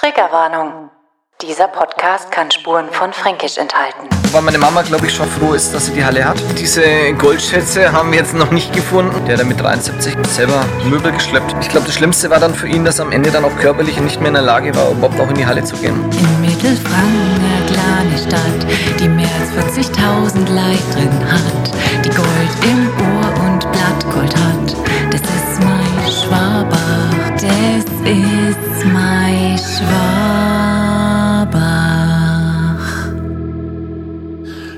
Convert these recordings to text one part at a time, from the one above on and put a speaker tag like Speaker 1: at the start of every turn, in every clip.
Speaker 1: Triggerwarnung. Dieser Podcast kann Spuren von Fränkisch enthalten.
Speaker 2: Weil meine Mama, glaube ich, schon froh ist, dass sie die Halle hat. Diese Goldschätze haben wir jetzt noch nicht gefunden. Der hat mit 73 selber Möbel geschleppt. Ich glaube, das Schlimmste war dann für ihn, dass er am Ende dann auch körperlich nicht mehr in der Lage war, überhaupt auch in die Halle zu gehen.
Speaker 3: In Mittelfranken, eine kleine Stadt, die mehr als 40.000 Leid drin hat, die Gold im Ohr und Blattgold hat.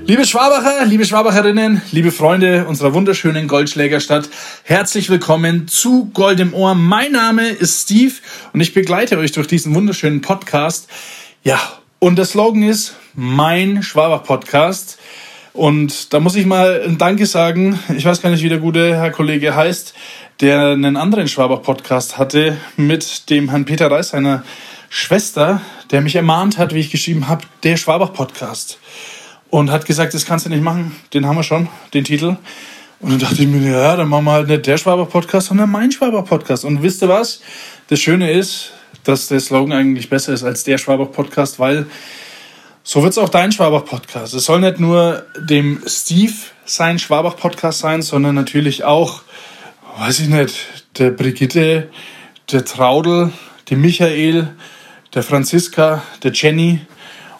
Speaker 4: Liebe Schwabacher, liebe Schwabacherinnen, liebe Freunde unserer wunderschönen Goldschlägerstadt, herzlich willkommen zu Gold im Ohr. Mein Name ist Steve und ich begleite euch durch diesen wunderschönen Podcast. Ja, und der Slogan ist mein Schwabach-Podcast. Und da muss ich mal ein Danke sagen. Ich weiß gar nicht, wie der gute Herr Kollege heißt, der einen anderen Schwabach-Podcast hatte mit dem Herrn Peter Reis, seiner Schwester, der mich ermahnt hat, wie ich geschrieben habe, der Schwabach-Podcast und hat gesagt, das kannst du nicht machen. Den haben wir schon, den Titel. Und dann dachte ich mir, ja, dann machen wir halt nicht der Schwaber-Podcast, sondern mein Schwaber-Podcast. Und wisst ihr was? Das Schöne ist, dass der Slogan eigentlich besser ist als der Schwaber-Podcast, weil so wird es auch dein Schwabach-Podcast. Es soll nicht nur dem Steve sein Schwabach-Podcast sein, sondern natürlich auch, weiß ich nicht, der Brigitte, der Traudel, dem Michael, der Franziska, der Jenny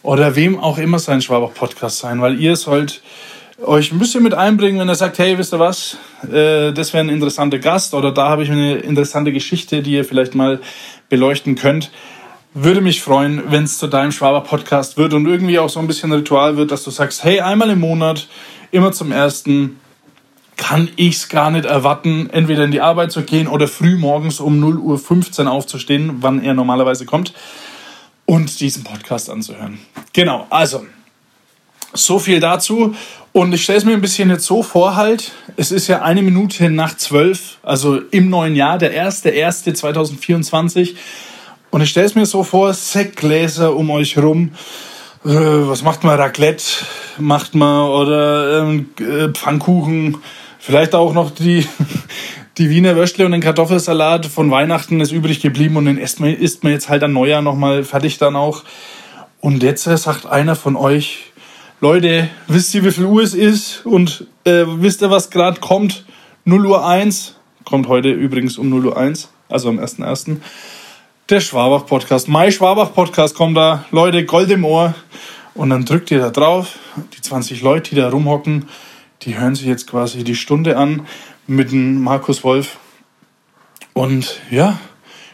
Speaker 4: oder wem auch immer sein Schwabach-Podcast sein, weil ihr sollt euch ein bisschen mit einbringen, wenn er sagt, hey, wisst ihr was, äh, das wäre ein interessanter Gast oder da habe ich eine interessante Geschichte, die ihr vielleicht mal beleuchten könnt. Würde mich freuen, wenn es zu deinem Schwaber-Podcast wird und irgendwie auch so ein bisschen Ritual wird, dass du sagst, hey, einmal im Monat, immer zum ersten, kann ich es gar nicht erwarten, entweder in die Arbeit zu gehen oder früh morgens um 0.15 Uhr aufzustehen, wann er normalerweise kommt, und diesen Podcast anzuhören. Genau, also so viel dazu. Und ich stelle es mir ein bisschen jetzt so vor, halt, es ist ja eine Minute nach zwölf, also im neuen Jahr, der 1.1.2024. Und ich stelle es mir so vor, Sektgläser um euch rum. Äh, was macht man? Raclette macht man oder ähm, äh, Pfannkuchen. Vielleicht auch noch die, die Wiener Würstle und den Kartoffelsalat von Weihnachten ist übrig geblieben und den isst man, isst man jetzt halt an Neujahr nochmal fertig dann auch. Und jetzt äh, sagt einer von euch, Leute, wisst ihr, wie viel Uhr es ist? Und äh, wisst ihr, was gerade kommt? 0 Uhr 1. Kommt heute übrigens um 0 Uhr 1, also am 1.1. Der Schwabach-Podcast. Mai Schwabach-Podcast kommt da. Leute, Gold im Ohr. Und dann drückt ihr da drauf. Die 20 Leute, die da rumhocken, die hören sich jetzt quasi die Stunde an mit dem Markus Wolf. Und ja,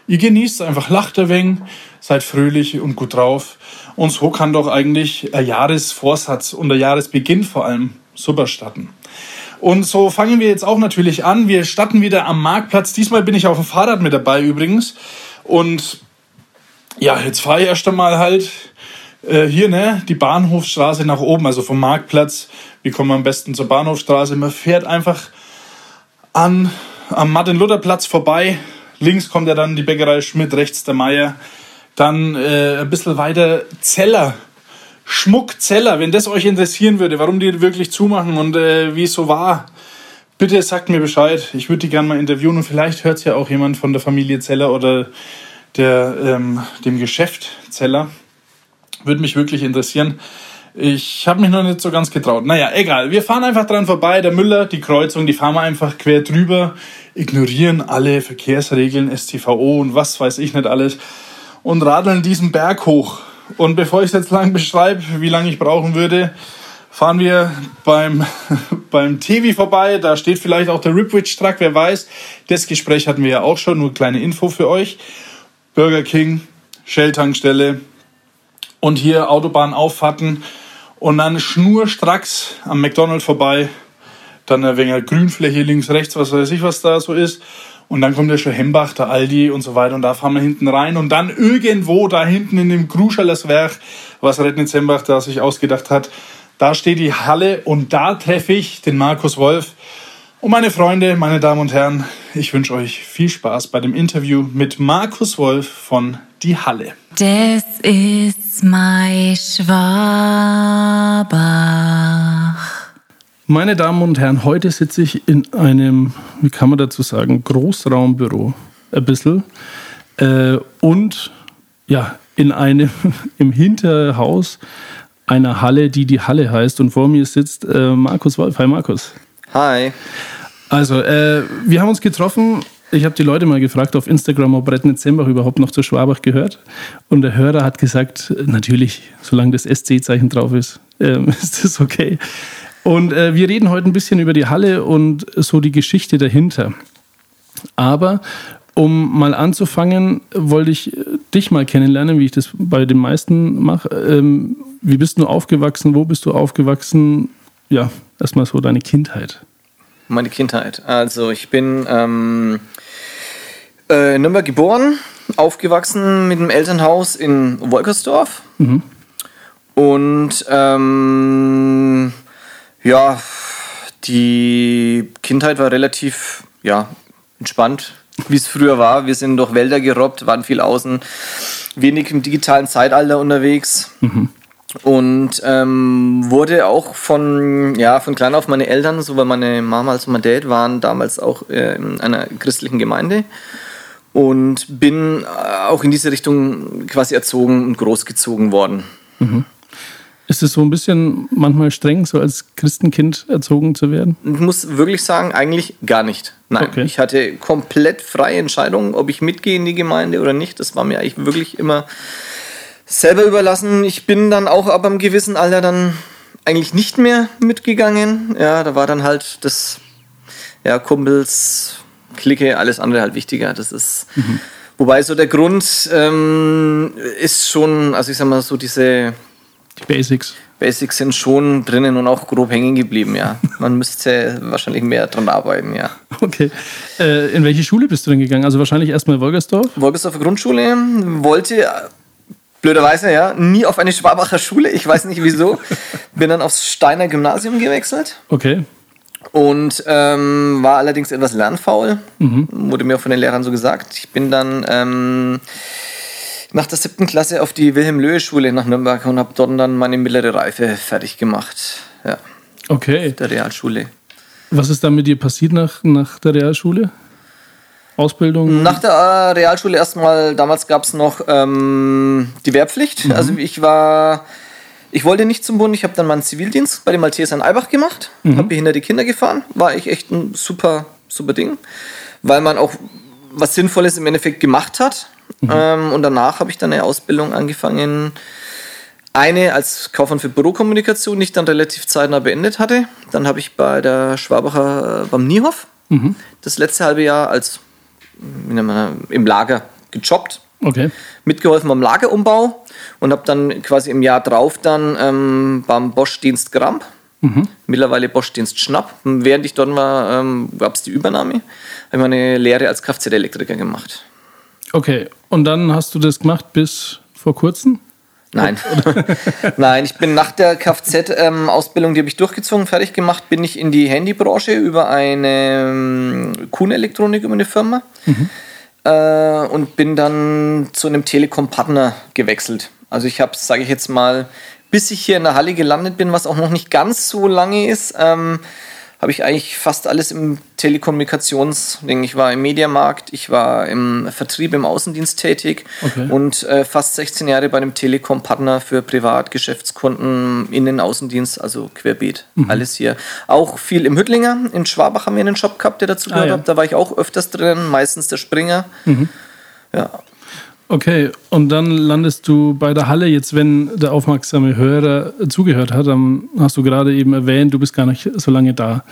Speaker 4: ihr genießt einfach, lacht ein wenig, seid fröhlich und gut drauf. Und so kann doch eigentlich ein Jahresvorsatz und der Jahresbeginn vor allem super starten. Und so fangen wir jetzt auch natürlich an. Wir starten wieder am Marktplatz. Diesmal bin ich auf dem Fahrrad mit dabei übrigens. Und ja, jetzt fahre ich erst einmal halt äh, hier, ne, die Bahnhofstraße nach oben, also vom Marktplatz. Wie kommen wir am besten zur Bahnhofstraße? Man fährt einfach an, am Martin-Luther-Platz vorbei. Links kommt ja dann die Bäckerei Schmidt, rechts der Meier. Dann äh, ein bisschen weiter Zeller. Schmuckzeller, wenn das euch interessieren würde, warum die wirklich zumachen und äh, wie es so war, bitte sagt mir Bescheid. Ich würde die gerne mal interviewen und vielleicht hört es ja auch jemand von der Familie Zeller oder der, ähm, dem Geschäft Zeller. Würde mich wirklich interessieren. Ich habe mich noch nicht so ganz getraut. Naja, egal. Wir fahren einfach dran vorbei. Der Müller, die Kreuzung, die fahren wir einfach quer drüber, ignorieren alle Verkehrsregeln, STVO und was weiß ich nicht alles und radeln diesen Berg hoch. Und bevor ich es jetzt lang beschreibe, wie lange ich brauchen würde, fahren wir beim, beim Tevi vorbei. Da steht vielleicht auch der Ripwich Truck, wer weiß. Das Gespräch hatten wir ja auch schon, nur kleine Info für euch. Burger King, Shell-Tankstelle und hier Autobahnauffahrten und dann schnurstracks am McDonald's vorbei. Dann ein wenig Grünfläche links, rechts, was weiß ich, was da so ist. Und dann kommt ja schon Hembach, der Aldi und so weiter. Und da fahren wir hinten rein. Und dann irgendwo da hinten in dem Gruschalers Werk, was Rednitz Hembach da sich ausgedacht hat, da steht die Halle und da treffe ich den Markus Wolf. Und meine Freunde, meine Damen und Herren, ich wünsche euch viel Spaß bei dem Interview mit Markus Wolf von Die Halle.
Speaker 3: Das ist mein Schwabach.
Speaker 4: Meine Damen und Herren, heute sitze ich in einem, wie kann man dazu sagen, Großraumbüro. Ein bisschen. Äh, und
Speaker 5: ja, in einem, im Hinterhaus einer Halle, die die Halle heißt. Und vor mir sitzt äh, Markus Wolf. Hi Markus.
Speaker 2: Hi.
Speaker 5: Also, äh, wir haben uns getroffen. Ich habe die Leute mal gefragt auf Instagram, ob Rettnet Zembach überhaupt noch zu Schwabach gehört. Und der Hörer hat gesagt, natürlich, solange das SC-Zeichen drauf ist, ähm, ist das okay. Und äh, wir reden heute ein bisschen über die Halle und so die Geschichte dahinter. Aber um mal anzufangen, wollte ich äh, dich mal kennenlernen, wie ich das bei den meisten mache. Ähm, wie bist du aufgewachsen? Wo bist du aufgewachsen? Ja, erstmal so deine Kindheit.
Speaker 2: Meine Kindheit. Also ich bin ähm, äh, in Nürnberg geboren, aufgewachsen mit einem Elternhaus in Wolkersdorf.
Speaker 5: Mhm.
Speaker 2: Und ähm, ja, die Kindheit war relativ ja, entspannt, wie es früher war. Wir sind durch Wälder gerobbt, waren viel außen, wenig im digitalen Zeitalter unterwegs. Und ähm, wurde auch von, ja, von klein auf meine Eltern, so weil meine Mama als mein Dad waren damals auch äh, in einer christlichen Gemeinde. Und bin äh, auch in diese Richtung quasi erzogen und großgezogen worden.
Speaker 5: Ist es so ein bisschen manchmal streng, so als Christenkind erzogen zu werden?
Speaker 2: Ich muss wirklich sagen, eigentlich gar nicht. Nein,
Speaker 5: Okay.
Speaker 2: ich hatte komplett freie Entscheidung, ob ich mitgehe in die Gemeinde oder nicht. Das war mir eigentlich wirklich immer selber überlassen. Ich bin dann auch ab einem gewissen Alter dann eigentlich nicht mehr mitgegangen. Ja, da war dann halt das, ja, Kumpels, Clique, alles andere halt wichtiger. Das ist, wobei so der Grund ähm, ist schon, also ich sag mal so diese
Speaker 5: Die Basics.
Speaker 2: Basics sind schon drinnen und auch grob hängen geblieben, ja. Man müsste wahrscheinlich mehr dran arbeiten, ja.
Speaker 5: Okay. Äh, in welche Schule bist du denn gegangen? Also wahrscheinlich erstmal Wolgersdorf?
Speaker 2: Wolgersdorfer Grundschule, wollte, blöderweise, ja, nie auf eine Schwabacher Schule, ich weiß nicht wieso. Bin dann aufs Steiner Gymnasium gewechselt
Speaker 5: Okay.
Speaker 2: und ähm, war allerdings etwas lernfaul, wurde mir auch von den Lehrern so gesagt. Ich bin dann ähm, nach der siebten Klasse auf die Wilhelm-Löhe-Schule nach Nürnberg und habe dort dann meine mittlere Reife fertig gemacht. Ja,
Speaker 5: Okay.
Speaker 2: der Realschule.
Speaker 5: Was ist dann mit dir passiert nach, nach der Realschule? Ausbildung?
Speaker 2: Nach der äh, Realschule erstmal, damals gab es noch ähm, die Wehrpflicht. Also ich war, ich wollte nicht zum Bund, ich habe dann meinen Zivildienst bei den Maltesern Albach gemacht, habe behinderte Kinder gefahren, war ich echt ein super, super Ding, weil man auch was Sinnvolles im Endeffekt gemacht hat. Ähm, und danach habe ich dann eine Ausbildung angefangen, eine als Kaufmann für Bürokommunikation, die ich dann relativ zeitnah beendet hatte. Dann habe ich bei der Schwabacher äh, beim Niehoff das letzte halbe Jahr als im Lager gejobbt,
Speaker 5: Okay.
Speaker 2: mitgeholfen beim Lagerumbau und habe dann quasi im Jahr drauf dann ähm, beim Bosch-Dienst Gramp, mittlerweile Bosch-Dienst Schnapp. Und während ich dort war, ähm, gab es die Übernahme, habe ich meine Lehre als Kfz-Elektriker gemacht.
Speaker 5: Okay. Und dann hast du das gemacht bis vor kurzem?
Speaker 2: Nein. Nein, ich bin nach der Kfz-Ausbildung, die habe ich durchgezogen, fertig gemacht, bin ich in die Handybranche über eine ähm, Kuhn-Elektronik, über eine Firma äh, und bin dann zu einem Telekom-Partner gewechselt. Also ich habe, sage ich jetzt mal, bis ich hier in der Halle gelandet bin, was auch noch nicht ganz so lange ist, ähm, habe ich eigentlich fast alles im Telekommunikationsding. Ich war im Mediamarkt, ich war im Vertrieb, im Außendienst tätig
Speaker 5: Okay.
Speaker 2: und äh, fast 16 Jahre bei einem Telekom-Partner für Privat, Geschäftskunden, Innen-, Außendienst, also querbeet,
Speaker 5: Mhm.
Speaker 2: alles hier. Auch viel im Hüttlinger, in Schwabach haben wir einen Shop gehabt, der dazu gehört
Speaker 5: Ah, ja.
Speaker 2: hat. Da war ich auch öfters drin, meistens der Springer. Ja,
Speaker 5: Okay, und dann landest du bei der Halle. Jetzt, wenn der aufmerksame Hörer zugehört hat, dann hast du gerade eben erwähnt, du bist gar nicht so lange da.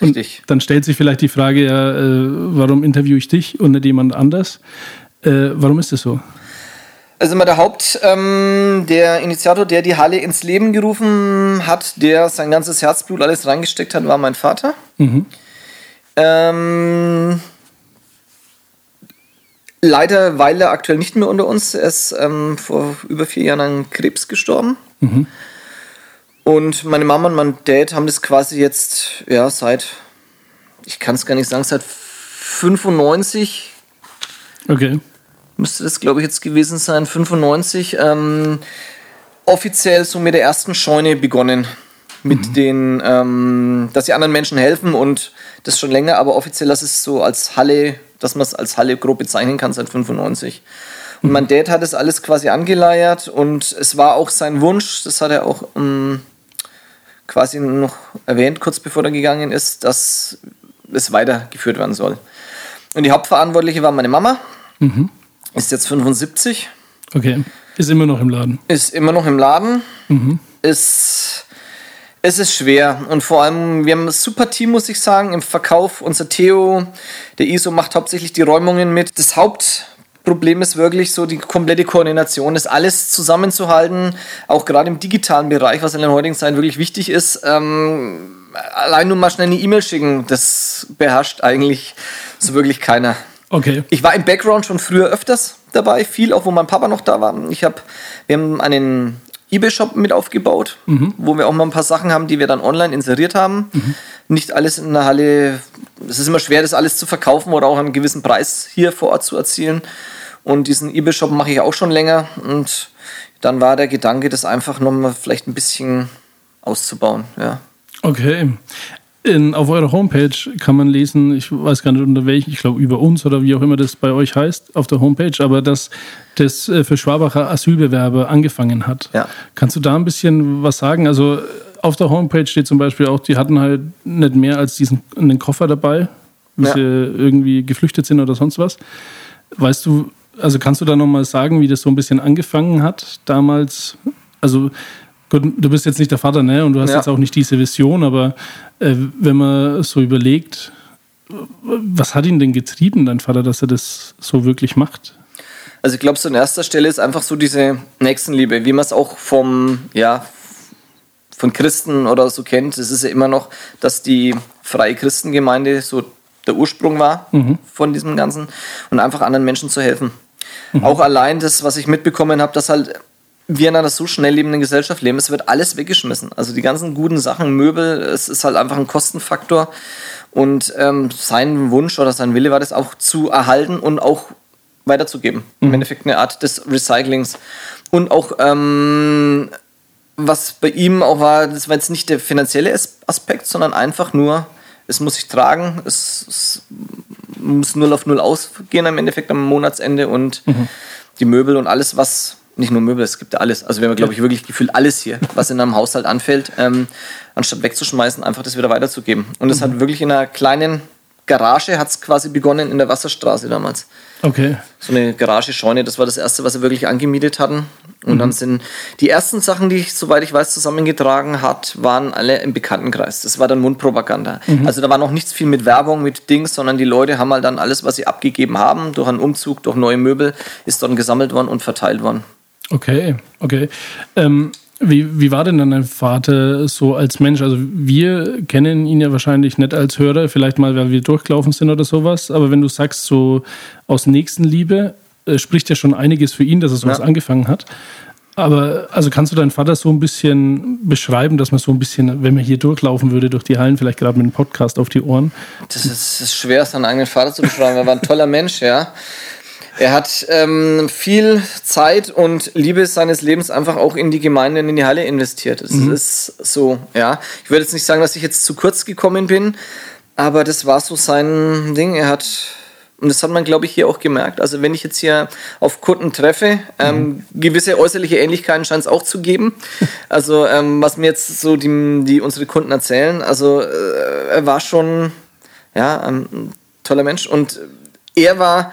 Speaker 2: Richtig.
Speaker 5: Und dann stellt sich vielleicht die Frage, ja, äh, warum interviewe ich dich und nicht jemand anders? Äh, warum ist das so?
Speaker 2: Also immer der Haupt, ähm, der Initiator, der die Halle ins Leben gerufen hat, der sein ganzes Herzblut alles reingesteckt hat, war mein Vater. Ähm, leider, weil er aktuell nicht mehr unter uns, er ist ähm, vor über vier Jahren an Krebs gestorben. Und meine Mama und mein Dad haben das quasi jetzt, ja, seit, ich kann es gar nicht sagen, seit 95
Speaker 5: Okay.
Speaker 2: müsste das, glaube ich, jetzt gewesen sein, 95, ähm, offiziell so mit der ersten Scheune begonnen. Mit den, ähm, dass sie anderen Menschen helfen und das schon länger, aber offiziell, dass es so als Halle, dass man es als Halle grob bezeichnen kann seit 95. Mein Dad hat es alles quasi angeleiert und es war auch sein Wunsch, das hat er auch ähm, quasi noch erwähnt, kurz bevor er gegangen ist, dass es weitergeführt werden soll. Und die Hauptverantwortliche war meine Mama, ist jetzt 75,
Speaker 5: Okay. Ist immer noch im Laden.
Speaker 2: ist immer noch im Laden, ist es ist schwer und vor allem, wir haben ein super Team, muss ich sagen, im Verkauf. Unser Theo, der ISO, macht hauptsächlich die Räumungen mit. Das Hauptproblem ist wirklich so die komplette Koordination, das alles zusammenzuhalten, auch gerade im digitalen Bereich, was in der heutigen Zeit wirklich wichtig ist. Ähm, allein nur mal schnell eine E-Mail schicken, das beherrscht eigentlich so wirklich keiner.
Speaker 5: Okay.
Speaker 2: Ich war im Background schon früher öfters dabei, viel auch, wo mein Papa noch da war. Ich hab, wir haben einen eBay-Shop mit aufgebaut, wo wir auch mal ein paar Sachen haben, die wir dann online inseriert haben. Nicht alles in der Halle. Es ist immer schwer, das alles zu verkaufen oder auch einen gewissen Preis hier vor Ort zu erzielen. Und diesen eBay-Shop mache ich auch schon länger. Und dann war der Gedanke, das einfach nochmal vielleicht ein bisschen auszubauen. Ja.
Speaker 5: Okay. In, auf eurer Homepage kann man lesen, ich weiß gar nicht unter welchen, ich glaube über uns oder wie auch immer das bei euch heißt, auf der Homepage, aber dass das äh, für Schwabacher Asylbewerber angefangen hat.
Speaker 2: Ja.
Speaker 5: Kannst du da ein bisschen was sagen? Also auf der Homepage steht zum Beispiel auch, die hatten halt nicht mehr als diesen einen Koffer dabei, wie
Speaker 2: Ja.
Speaker 5: sie irgendwie geflüchtet sind oder sonst was. Weißt du, also kannst du da nochmal sagen, wie das so ein bisschen angefangen hat damals? Also gut, du bist jetzt nicht der Vater, ne? Und du hast
Speaker 2: Ja.
Speaker 5: jetzt auch nicht diese Vision, aber äh, wenn man so überlegt, was hat ihn denn getrieben, dein Vater, dass er das so wirklich macht?
Speaker 2: Also ich glaube, so an erster Stelle ist einfach so diese Nächstenliebe, wie man es auch vom, ja, von Christen oder so kennt. Es ist ja immer noch, dass die freie Christengemeinde so der Ursprung war von diesem Ganzen und einfach anderen Menschen zu helfen. Auch allein das, was ich mitbekommen habe, dass halt wir in einer so schnell lebenden Gesellschaft leben, es wird alles weggeschmissen. Also die ganzen guten Sachen, Möbel, es ist halt einfach ein Kostenfaktor. Und ähm, sein Wunsch oder sein Wille war das auch zu erhalten und auch weiterzugeben. Im Endeffekt eine Art des Recyclings. Und auch, ähm, was bei ihm auch war, das war jetzt nicht der finanzielle As- Aspekt, sondern einfach nur, es muss sich tragen, es, es muss null auf null ausgehen am Endeffekt am Monatsende und die Möbel und alles, was, nicht nur Möbel, es gibt ja alles. Also wir haben, glaube ich, wirklich gefühlt alles hier, was in einem Haushalt anfällt, ähm, anstatt wegzuschmeißen, einfach das wieder weiterzugeben. Und es hat wirklich in einer kleinen Garage, hat es quasi begonnen in der Wasserstraße damals
Speaker 5: Okay.
Speaker 2: so eine Garagescheune. Das war das erste, was wir wirklich angemietet hatten. Und dann sind die ersten Sachen, die ich, soweit ich weiß, zusammengetragen hat, waren alle im Bekanntenkreis. Das war dann Mundpropaganda. Also da war noch nichts viel mit Werbung, mit Dings, sondern die Leute haben halt dann alles, was sie abgegeben haben, durch einen Umzug, durch neue Möbel, ist dann gesammelt worden und verteilt worden.
Speaker 5: Okay, okay. Ähm, wie, wie war denn dann dein Vater so als Mensch? Also wir kennen ihn ja wahrscheinlich nicht als Hörer, vielleicht mal, weil wir durchgelaufen sind oder sowas. Aber wenn du sagst, so aus Nächstenliebe, äh, spricht ja schon einiges für ihn, dass er sowas
Speaker 2: Ja.
Speaker 5: angefangen hat. Aber also kannst du deinen Vater so ein bisschen beschreiben, dass man so ein bisschen, wenn man hier durchlaufen würde durch die Hallen, vielleicht gerade mit einem Podcast auf die Ohren.
Speaker 2: Das ist, das ist schwer, seinen eigenen Vater zu beschreiben. Er war ein toller Mensch, ja. Er hat ähm, viel Zeit und Liebe seines Lebens einfach auch in die Gemeinde und in die Halle investiert. Es ist so, ja. Ich würde jetzt nicht sagen, dass ich jetzt zu kurz gekommen bin, aber das war so sein Ding. Er hat, und das hat man, glaube ich, hier auch gemerkt. Also, wenn ich jetzt hier auf Kunden treffe, ähm, gewisse äußerliche Ähnlichkeiten scheint es auch zu geben. Also, ähm, was mir jetzt so die, die unsere Kunden erzählen, also äh, er war schon ja, ein toller Mensch. Und er war,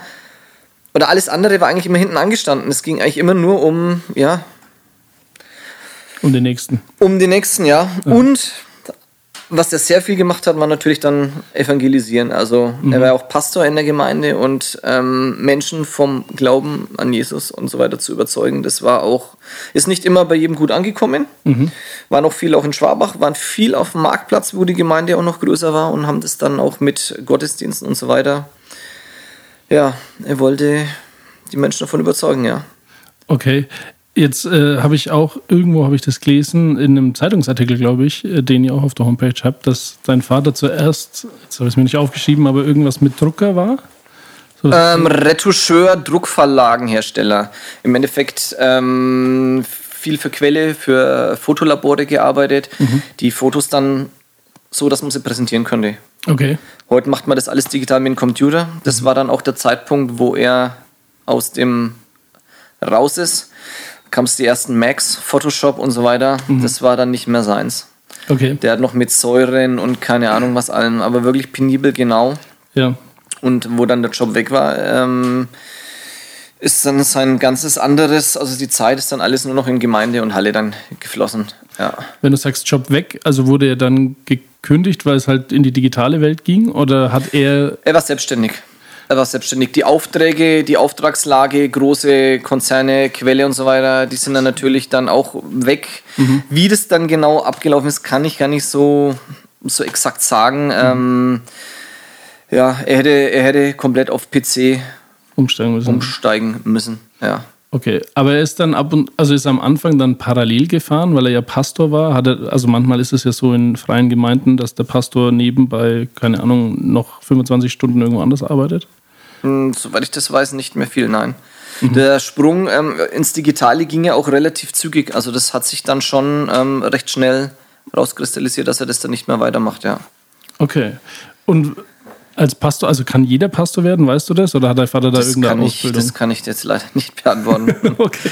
Speaker 2: oder alles andere war eigentlich immer hinten angestanden. Es ging eigentlich immer nur um, ja,
Speaker 5: Um den nächsten.
Speaker 2: um den nächsten, ja. Und was er sehr viel gemacht hat, war natürlich dann evangelisieren. Also er war auch Pastor in der Gemeinde und ähm, Menschen vom Glauben an Jesus und so weiter zu überzeugen. Das war auch, ist nicht immer bei jedem gut angekommen. War noch viel auch in Schwabach, waren viel auf dem Marktplatz, wo die Gemeinde auch noch größer war und haben das dann auch mit Gottesdiensten und so weiter. Ja, er wollte die Menschen davon überzeugen, ja.
Speaker 5: Okay. Jetzt äh, habe ich auch, irgendwo habe ich das gelesen, in einem Zeitungsartikel, glaube ich, äh, den ihr auch auf der Homepage habt, dass dein Vater zuerst, jetzt habe ich es mir nicht aufgeschrieben, aber irgendwas mit Drucker war. So,
Speaker 2: Ähm, Retoucheur, Druckverlagenhersteller. Im Endeffekt ähm, viel für Quelle, für Fotolabore gearbeitet, die Fotos dann so, dass man sie präsentieren könnte.
Speaker 5: okay.
Speaker 2: Heute macht man das alles digital mit dem Computer. Das war dann auch der Zeitpunkt, wo er aus dem raus ist, kam es die ersten Macs, Photoshop und so weiter. Das war dann nicht mehr seins.
Speaker 5: Okay.
Speaker 2: Der hat noch mit Säuren und keine Ahnung was allem, aber wirklich penibel genau.
Speaker 5: Ja.
Speaker 2: Und wo dann der Job weg war, ähm, ist dann sein ganzes anderes, also die Zeit ist dann alles nur noch in Gemeinde und Halle dann geflossen. Ja.
Speaker 5: Wenn du sagst Job weg, also wurde er dann gekündigt, weil es halt in die digitale Welt ging? Oder hat er.
Speaker 2: Er war selbstständig. Er war selbstständig. Die Aufträge, die Auftragslage, große Konzerne, Quelle und so weiter, die sind dann natürlich dann auch weg. Wie das dann genau abgelaufen ist, kann ich gar nicht so, so exakt sagen. Ähm, ja, er hätte, er hätte komplett auf PC
Speaker 5: umsteigen müssen?
Speaker 2: umsteigen müssen. Ja.
Speaker 5: Okay, aber er ist dann ab und also ist am Anfang dann parallel gefahren, weil er ja Pastor war. Hat er, also manchmal ist es ja so in freien Gemeinden, dass der Pastor nebenbei, keine Ahnung, noch 25 Stunden irgendwo anders arbeitet.
Speaker 2: Hm, Soweit ich das weiß, nicht mehr viel, nein. Der Sprung ähm, ins Digitale ging ja auch relativ zügig. Also das hat sich dann schon ähm, recht schnell rauskristallisiert, dass er das dann nicht mehr weitermacht, ja.
Speaker 5: Okay. Und als Pastor, also kann jeder Pastor werden, weißt du das? Oder hat dein Vater da
Speaker 2: Das
Speaker 5: irgendeine
Speaker 2: kann, ich,
Speaker 5: Ausbildung?
Speaker 2: das kann ich jetzt leider nicht beantworten.
Speaker 5: okay.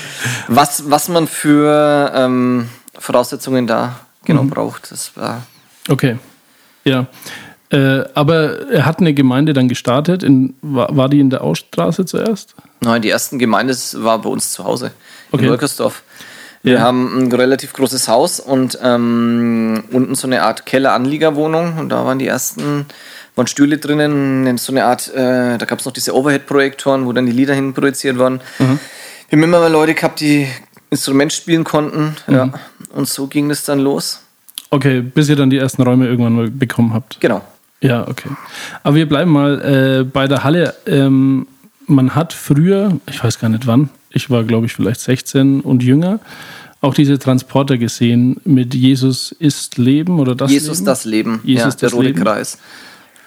Speaker 2: was, was man für ähm, Voraussetzungen da genau braucht, das war.
Speaker 5: Okay. Ja. Äh, aber er hat eine Gemeinde dann gestartet. In, war, war die in der Ausstraße zuerst?
Speaker 2: Nein, die ersten Gemeinde war bei uns zu Hause
Speaker 5: Okay.
Speaker 2: in Wolkersdorf. Wir
Speaker 5: Ja.
Speaker 2: haben ein relativ großes Haus und ähm, unten so eine Art Keller-Anliegerwohnung und da waren die ersten, waren Stühle drinnen, so eine Art, äh, da gab es noch diese Overhead-Projektoren, wo dann die Lieder hin projiziert waren. Wir haben immer mal Leute gehabt, die Instrument spielen konnten, ja. Und so ging das dann los.
Speaker 5: Okay, bis ihr dann die ersten Räume irgendwann mal bekommen habt.
Speaker 2: Genau.
Speaker 5: Ja, okay. Aber wir bleiben mal äh, bei der Halle. Ähm, man hat früher, ich weiß gar nicht wann, ich war glaube ich vielleicht 16 und jünger, auch diese Transporter gesehen mit Jesus ist Leben oder das
Speaker 2: Jesus
Speaker 5: Leben?
Speaker 2: das Leben,
Speaker 5: Jesus
Speaker 2: ja, der
Speaker 5: das
Speaker 2: rote
Speaker 5: Leben.
Speaker 2: Kreis.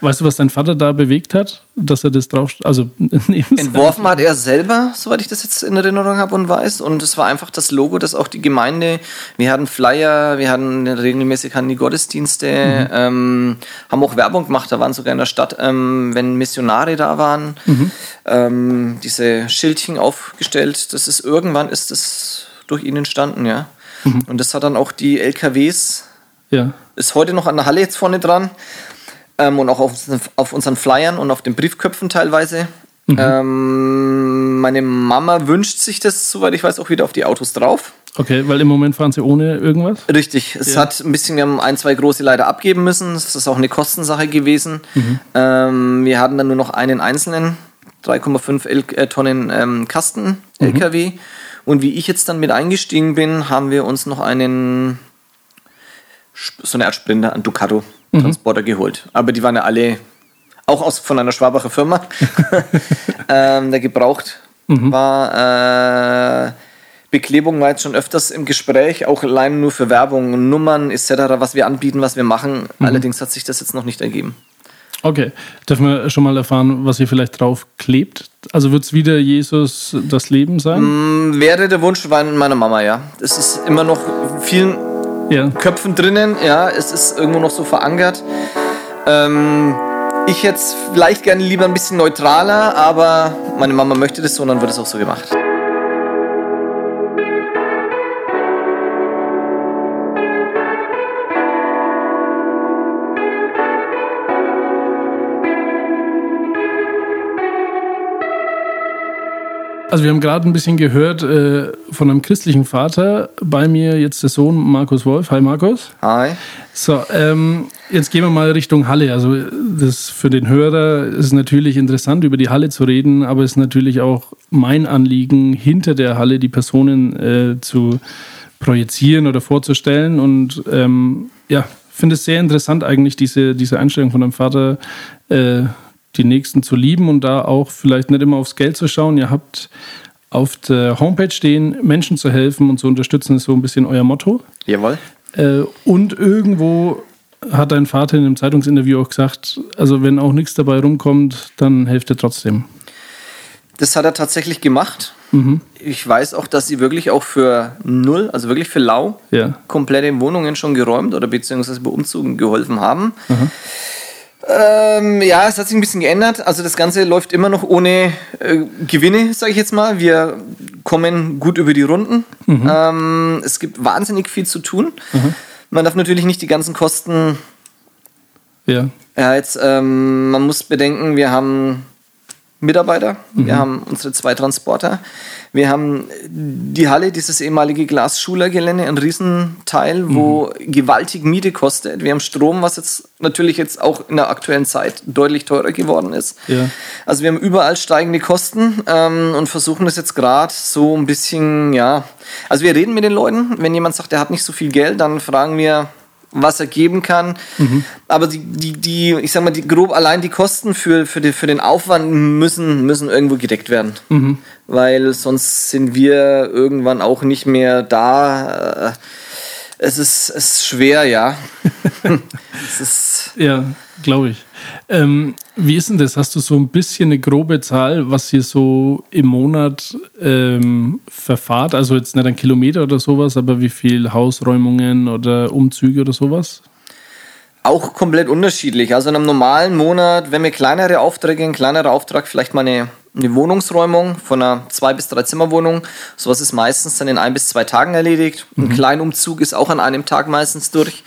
Speaker 5: Weißt du, was dein Vater da bewegt hat, dass er das drauf, also
Speaker 2: Entworfen hat er selber, soweit ich das jetzt in Erinnerung habe und weiß. Und es war einfach das Logo, das auch die Gemeinde, wir hatten Flyer, wir hatten regelmäßig hatten die Gottesdienste, ähm, haben auch Werbung gemacht, da waren sogar in der Stadt, ähm, wenn Missionare da waren, ähm, diese Schildchen aufgestellt. Das ist irgendwann ist das durch ihn entstanden, ja. Und das hat dann auch die LKWs
Speaker 5: Ja,
Speaker 2: ist heute noch an der Halle jetzt vorne dran ähm, und auch auf, unseren- auf unseren Flyern und auf den Briefköpfen teilweise. Ähm, meine Mama wünscht sich das, soweit ich weiß, auch wieder auf die Autos drauf.
Speaker 5: okay, weil im Moment fahren sie ohne irgendwas.
Speaker 2: Richtig, es
Speaker 5: Ja.
Speaker 2: hat ein bisschen, wir haben ein, zwei große leider abgeben müssen. Das ist auch eine Kostensache gewesen. Ähm, wir hatten dann nur noch einen einzelnen 3,5 L äh, Tonnen ähm, Kasten LKW. Und wie ich jetzt dann mit eingestiegen bin, haben wir uns noch einen so eine Art Sprinter, einen Ducato Transporter geholt. Aber die waren ja alle auch aus, von einer Schwabacher Firma. ähm, der gebraucht war. Äh, Beklebung war jetzt schon öfters im Gespräch, auch allein nur für Werbung, Nummern etc., was wir anbieten, was wir machen. Allerdings hat sich das jetzt noch nicht ergeben.
Speaker 5: Okay, dürfen wir schon mal erfahren, was ihr vielleicht drauf klebt? Also wird es wieder Jesus das Leben sein?
Speaker 2: Wäre der Wunsch meiner Mama, ja. Es ist immer noch vielen
Speaker 5: Ja.
Speaker 2: Köpfen drinnen, ja, es ist irgendwo noch so verankert. Ähm, ich jetzt vielleicht gerne lieber ein bisschen neutraler, aber meine Mama möchte das so und dann wird es auch so gemacht.
Speaker 5: Also wir haben gerade ein bisschen gehört äh, von einem christlichen Vater. Bei mir jetzt der Sohn Markus Wolf. Hi Markus.
Speaker 2: Hi.
Speaker 5: So, ähm, jetzt gehen wir mal Richtung Halle. Also das für den Hörer ist natürlich interessant, über die Halle zu reden, aber es ist natürlich auch mein Anliegen, hinter der Halle die Personen äh, zu projizieren oder vorzustellen. Und ähm, ja, finde es sehr interessant eigentlich, diese, diese Einstellung von deinem Vater, äh, die Nächsten zu lieben und da auch vielleicht nicht immer aufs Geld zu schauen. Ihr habt auf der Homepage stehen, Menschen zu helfen und zu unterstützen, ist so ein bisschen euer Motto.
Speaker 2: Jawohl.
Speaker 5: Äh, und irgendwo hat dein Vater in einem Zeitungsinterview auch gesagt, also wenn auch nichts dabei rumkommt, dann helft ihr trotzdem.
Speaker 2: Das hat er tatsächlich gemacht.
Speaker 5: Mhm.
Speaker 2: Ich weiß auch, dass sie wirklich auch für null, also wirklich für lau,
Speaker 5: Ja.
Speaker 2: komplette Wohnungen schon geräumt oder beziehungsweise bei Umzügen geholfen haben. Ähm, ja, es hat sich ein bisschen geändert. Also das Ganze läuft immer noch ohne äh, Gewinne, sage ich jetzt mal. Wir kommen gut über die Runden. Ähm, es gibt wahnsinnig viel zu tun. Man darf natürlich nicht die ganzen Kosten
Speaker 5: Ja.
Speaker 2: Ja, jetzt, ähm, man muss bedenken, wir haben Mitarbeiter, wir haben unsere zwei Transporter, wir haben die Halle, dieses ehemalige Glasschulergelände, ein Riesenteil, wo gewaltig Miete kostet. Wir haben Strom, was jetzt natürlich jetzt auch in der aktuellen Zeit deutlich teurer geworden ist.
Speaker 5: Ja.
Speaker 2: Also wir haben überall steigende Kosten ähm, und versuchen das jetzt gerade so ein bisschen, ja. Also wir reden mit den Leuten. Wenn jemand sagt, er hat nicht so viel Geld, dann fragen wir, was er geben kann. Aber die, die, die, ich sag mal, die, grob allein die Kosten für, für, die, für den Aufwand müssen, müssen irgendwo gedeckt werden. Weil sonst sind wir irgendwann auch nicht mehr da. Äh, Es ist, es ist schwer, ja. es ist.
Speaker 5: Ja, glaube ich. Ähm, wie ist denn das? Hast du so ein bisschen eine grobe Zahl, was ihr so im Monat ähm, verfahrt? Also jetzt nicht ein Kilometer oder sowas, aber wie viel Hausräumungen oder Umzüge oder sowas?
Speaker 2: Auch komplett unterschiedlich. Also in einem normalen Monat, wenn wir kleinere Aufträge, ein kleinerer Auftrag, vielleicht mal eine, eine Wohnungsräumung von einer zwei bis drei Zimmerwohnung, sowas ist meistens dann in ein bis zwei Tagen erledigt. Ein Kleinumzug ist auch an einem Tag meistens durch.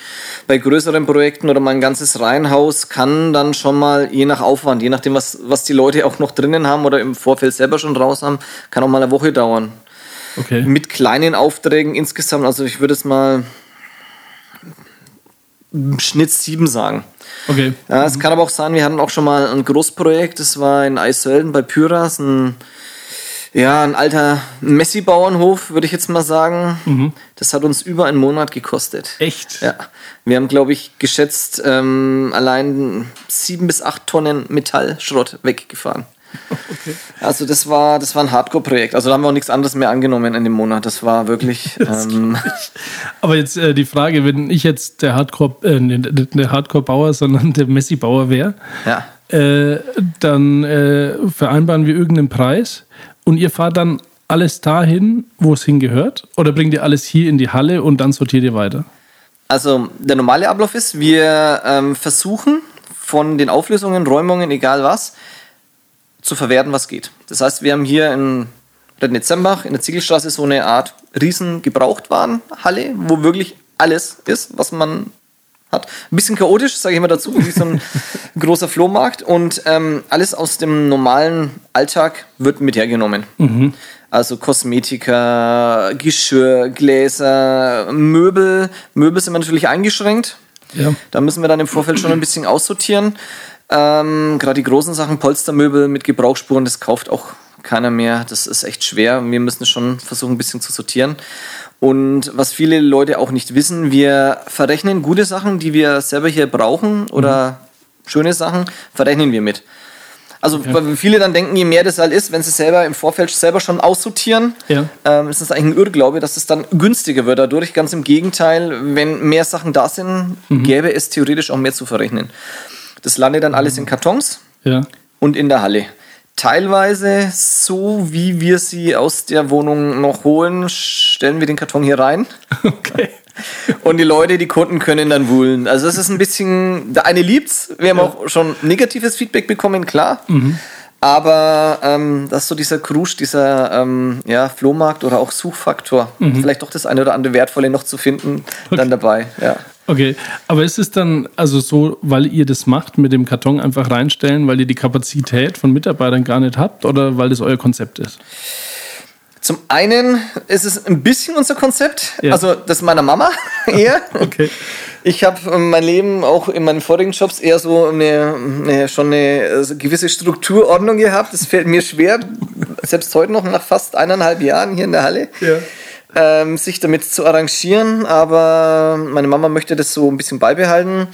Speaker 2: Bei größeren Projekten oder mal ein ganzes Reihenhaus kann dann schon mal, je nach Aufwand, je nachdem, was, was die Leute auch noch drinnen haben oder im Vorfeld selber schon raus haben, kann auch mal eine Woche dauern.
Speaker 5: Okay.
Speaker 2: Mit kleinen Aufträgen insgesamt, also ich würde es mal Schnitt sieben sagen.
Speaker 5: Okay.
Speaker 2: Ja, es kann aber auch sein, wir hatten auch schon mal ein Großprojekt, das war in Eisölden bei Pyras, ein, ja, ein alter Messi-Bauernhof, würde ich jetzt mal sagen. Das hat uns über einen Monat gekostet.
Speaker 5: Echt?
Speaker 2: Ja, wir haben, glaube ich, geschätzt ähm, allein sieben bis acht Tonnen Metallschrott weggefahren. Also das war, das war ein Hardcore-Projekt. Also da haben wir auch nichts anderes mehr angenommen in dem Monat. Das war wirklich. Ähm,
Speaker 5: Aber jetzt äh, die Frage, wenn ich jetzt der Hardcore, äh, nicht der Hardcore-Bauer, sondern der Messi-Bauer wäre,
Speaker 2: ja.
Speaker 5: äh, dann äh, vereinbaren wir irgendeinen Preis und ihr fahrt dann alles dahin, wo es hingehört? Oder bringt ihr alles hier in die Halle und dann sortiert ihr weiter?
Speaker 2: Also der normale Ablauf ist, wir ähm, versuchen von den Auflösungen, Räumungen, egal was, zu verwerten, was geht. Das heißt, wir haben hier in Rednitzembach in der Ziegelstraße so eine Art riesen Gebrauchtwarenhalle, wo wirklich alles ist, was man hat. Ein bisschen chaotisch, sage ich mal dazu, wie so ein großer Flohmarkt. Und ähm, alles aus dem normalen Alltag wird mit hergenommen. Also Kosmetika, Geschirr, Gläser, Möbel. Möbel sind wir natürlich eingeschränkt.
Speaker 5: Ja.
Speaker 2: Da müssen wir dann im Vorfeld schon ein bisschen aussortieren. Ähm, Gerade die großen Sachen, Polstermöbel mit Gebrauchsspuren, das kauft auch keiner mehr. Das ist echt schwer. Wir müssen schon versuchen, ein bisschen zu sortieren. Und was viele Leute auch nicht wissen, wir verrechnen gute Sachen, die wir selber hier brauchen oder schöne Sachen, verrechnen wir mit. Also weil viele dann denken, je mehr das halt ist, wenn sie selber im Vorfeld selber schon aussortieren,
Speaker 5: Ja.
Speaker 2: ähm, ist das eigentlich ein Irrglaube, dass es dann günstiger wird dadurch. Ganz im Gegenteil, wenn mehr Sachen da sind, gäbe es theoretisch auch mehr zu verrechnen. Das landet dann alles in Kartons
Speaker 5: Ja.
Speaker 2: und in der Halle. Teilweise so, wie wir sie aus der Wohnung noch holen, stellen wir den Karton hier rein.
Speaker 5: Okay.
Speaker 2: Und die Leute, die Kunden können dann wühlen. Also es ist ein bisschen, der eine liebt's. Wir haben auch schon negatives Feedback bekommen, klar. Aber ähm, das ist so dieser Krusch, dieser ähm, ja, Flohmarkt oder auch Suchfaktor. Vielleicht doch das eine oder andere Wertvolle noch zu finden, dann dabei. Ja.
Speaker 5: Okay, aber ist es dann also so, weil ihr das macht, mit dem Karton einfach reinstellen, weil ihr die Kapazität von Mitarbeitern gar nicht habt oder weil das euer Konzept ist?
Speaker 2: Zum einen ist es ein bisschen unser Konzept,
Speaker 5: Ja.
Speaker 2: also das meiner Mama eher.
Speaker 5: Okay.
Speaker 2: Ich habe mein Leben auch in meinen vorigen Jobs eher so eine, eine, schon eine äh, gewisse Strukturordnung gehabt. Das fällt mir schwer, selbst heute noch nach fast eineinhalb Jahren hier in der Halle, ähm, sich damit zu arrangieren. Aber meine Mama möchte das so ein bisschen beibehalten.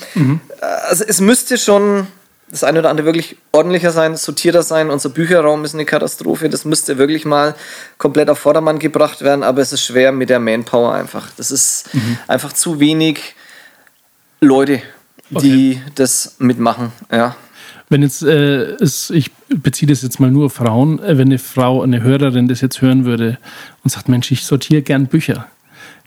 Speaker 2: Äh, Also es müsste schon das eine oder andere wirklich ordentlicher sein, sortierter sein. Unser Bücherraum ist eine Katastrophe. Das müsste wirklich mal komplett auf Vordermann gebracht werden. Aber es ist schwer mit der Manpower einfach. Das ist einfach zu wenig Leute, die das mitmachen. Ja.
Speaker 5: Wenn jetzt, äh, es, ich beziehe das jetzt mal nur auf Frauen, äh, wenn eine Frau, eine Hörerin das jetzt hören würde und sagt, Mensch, ich sortiere gern Bücher,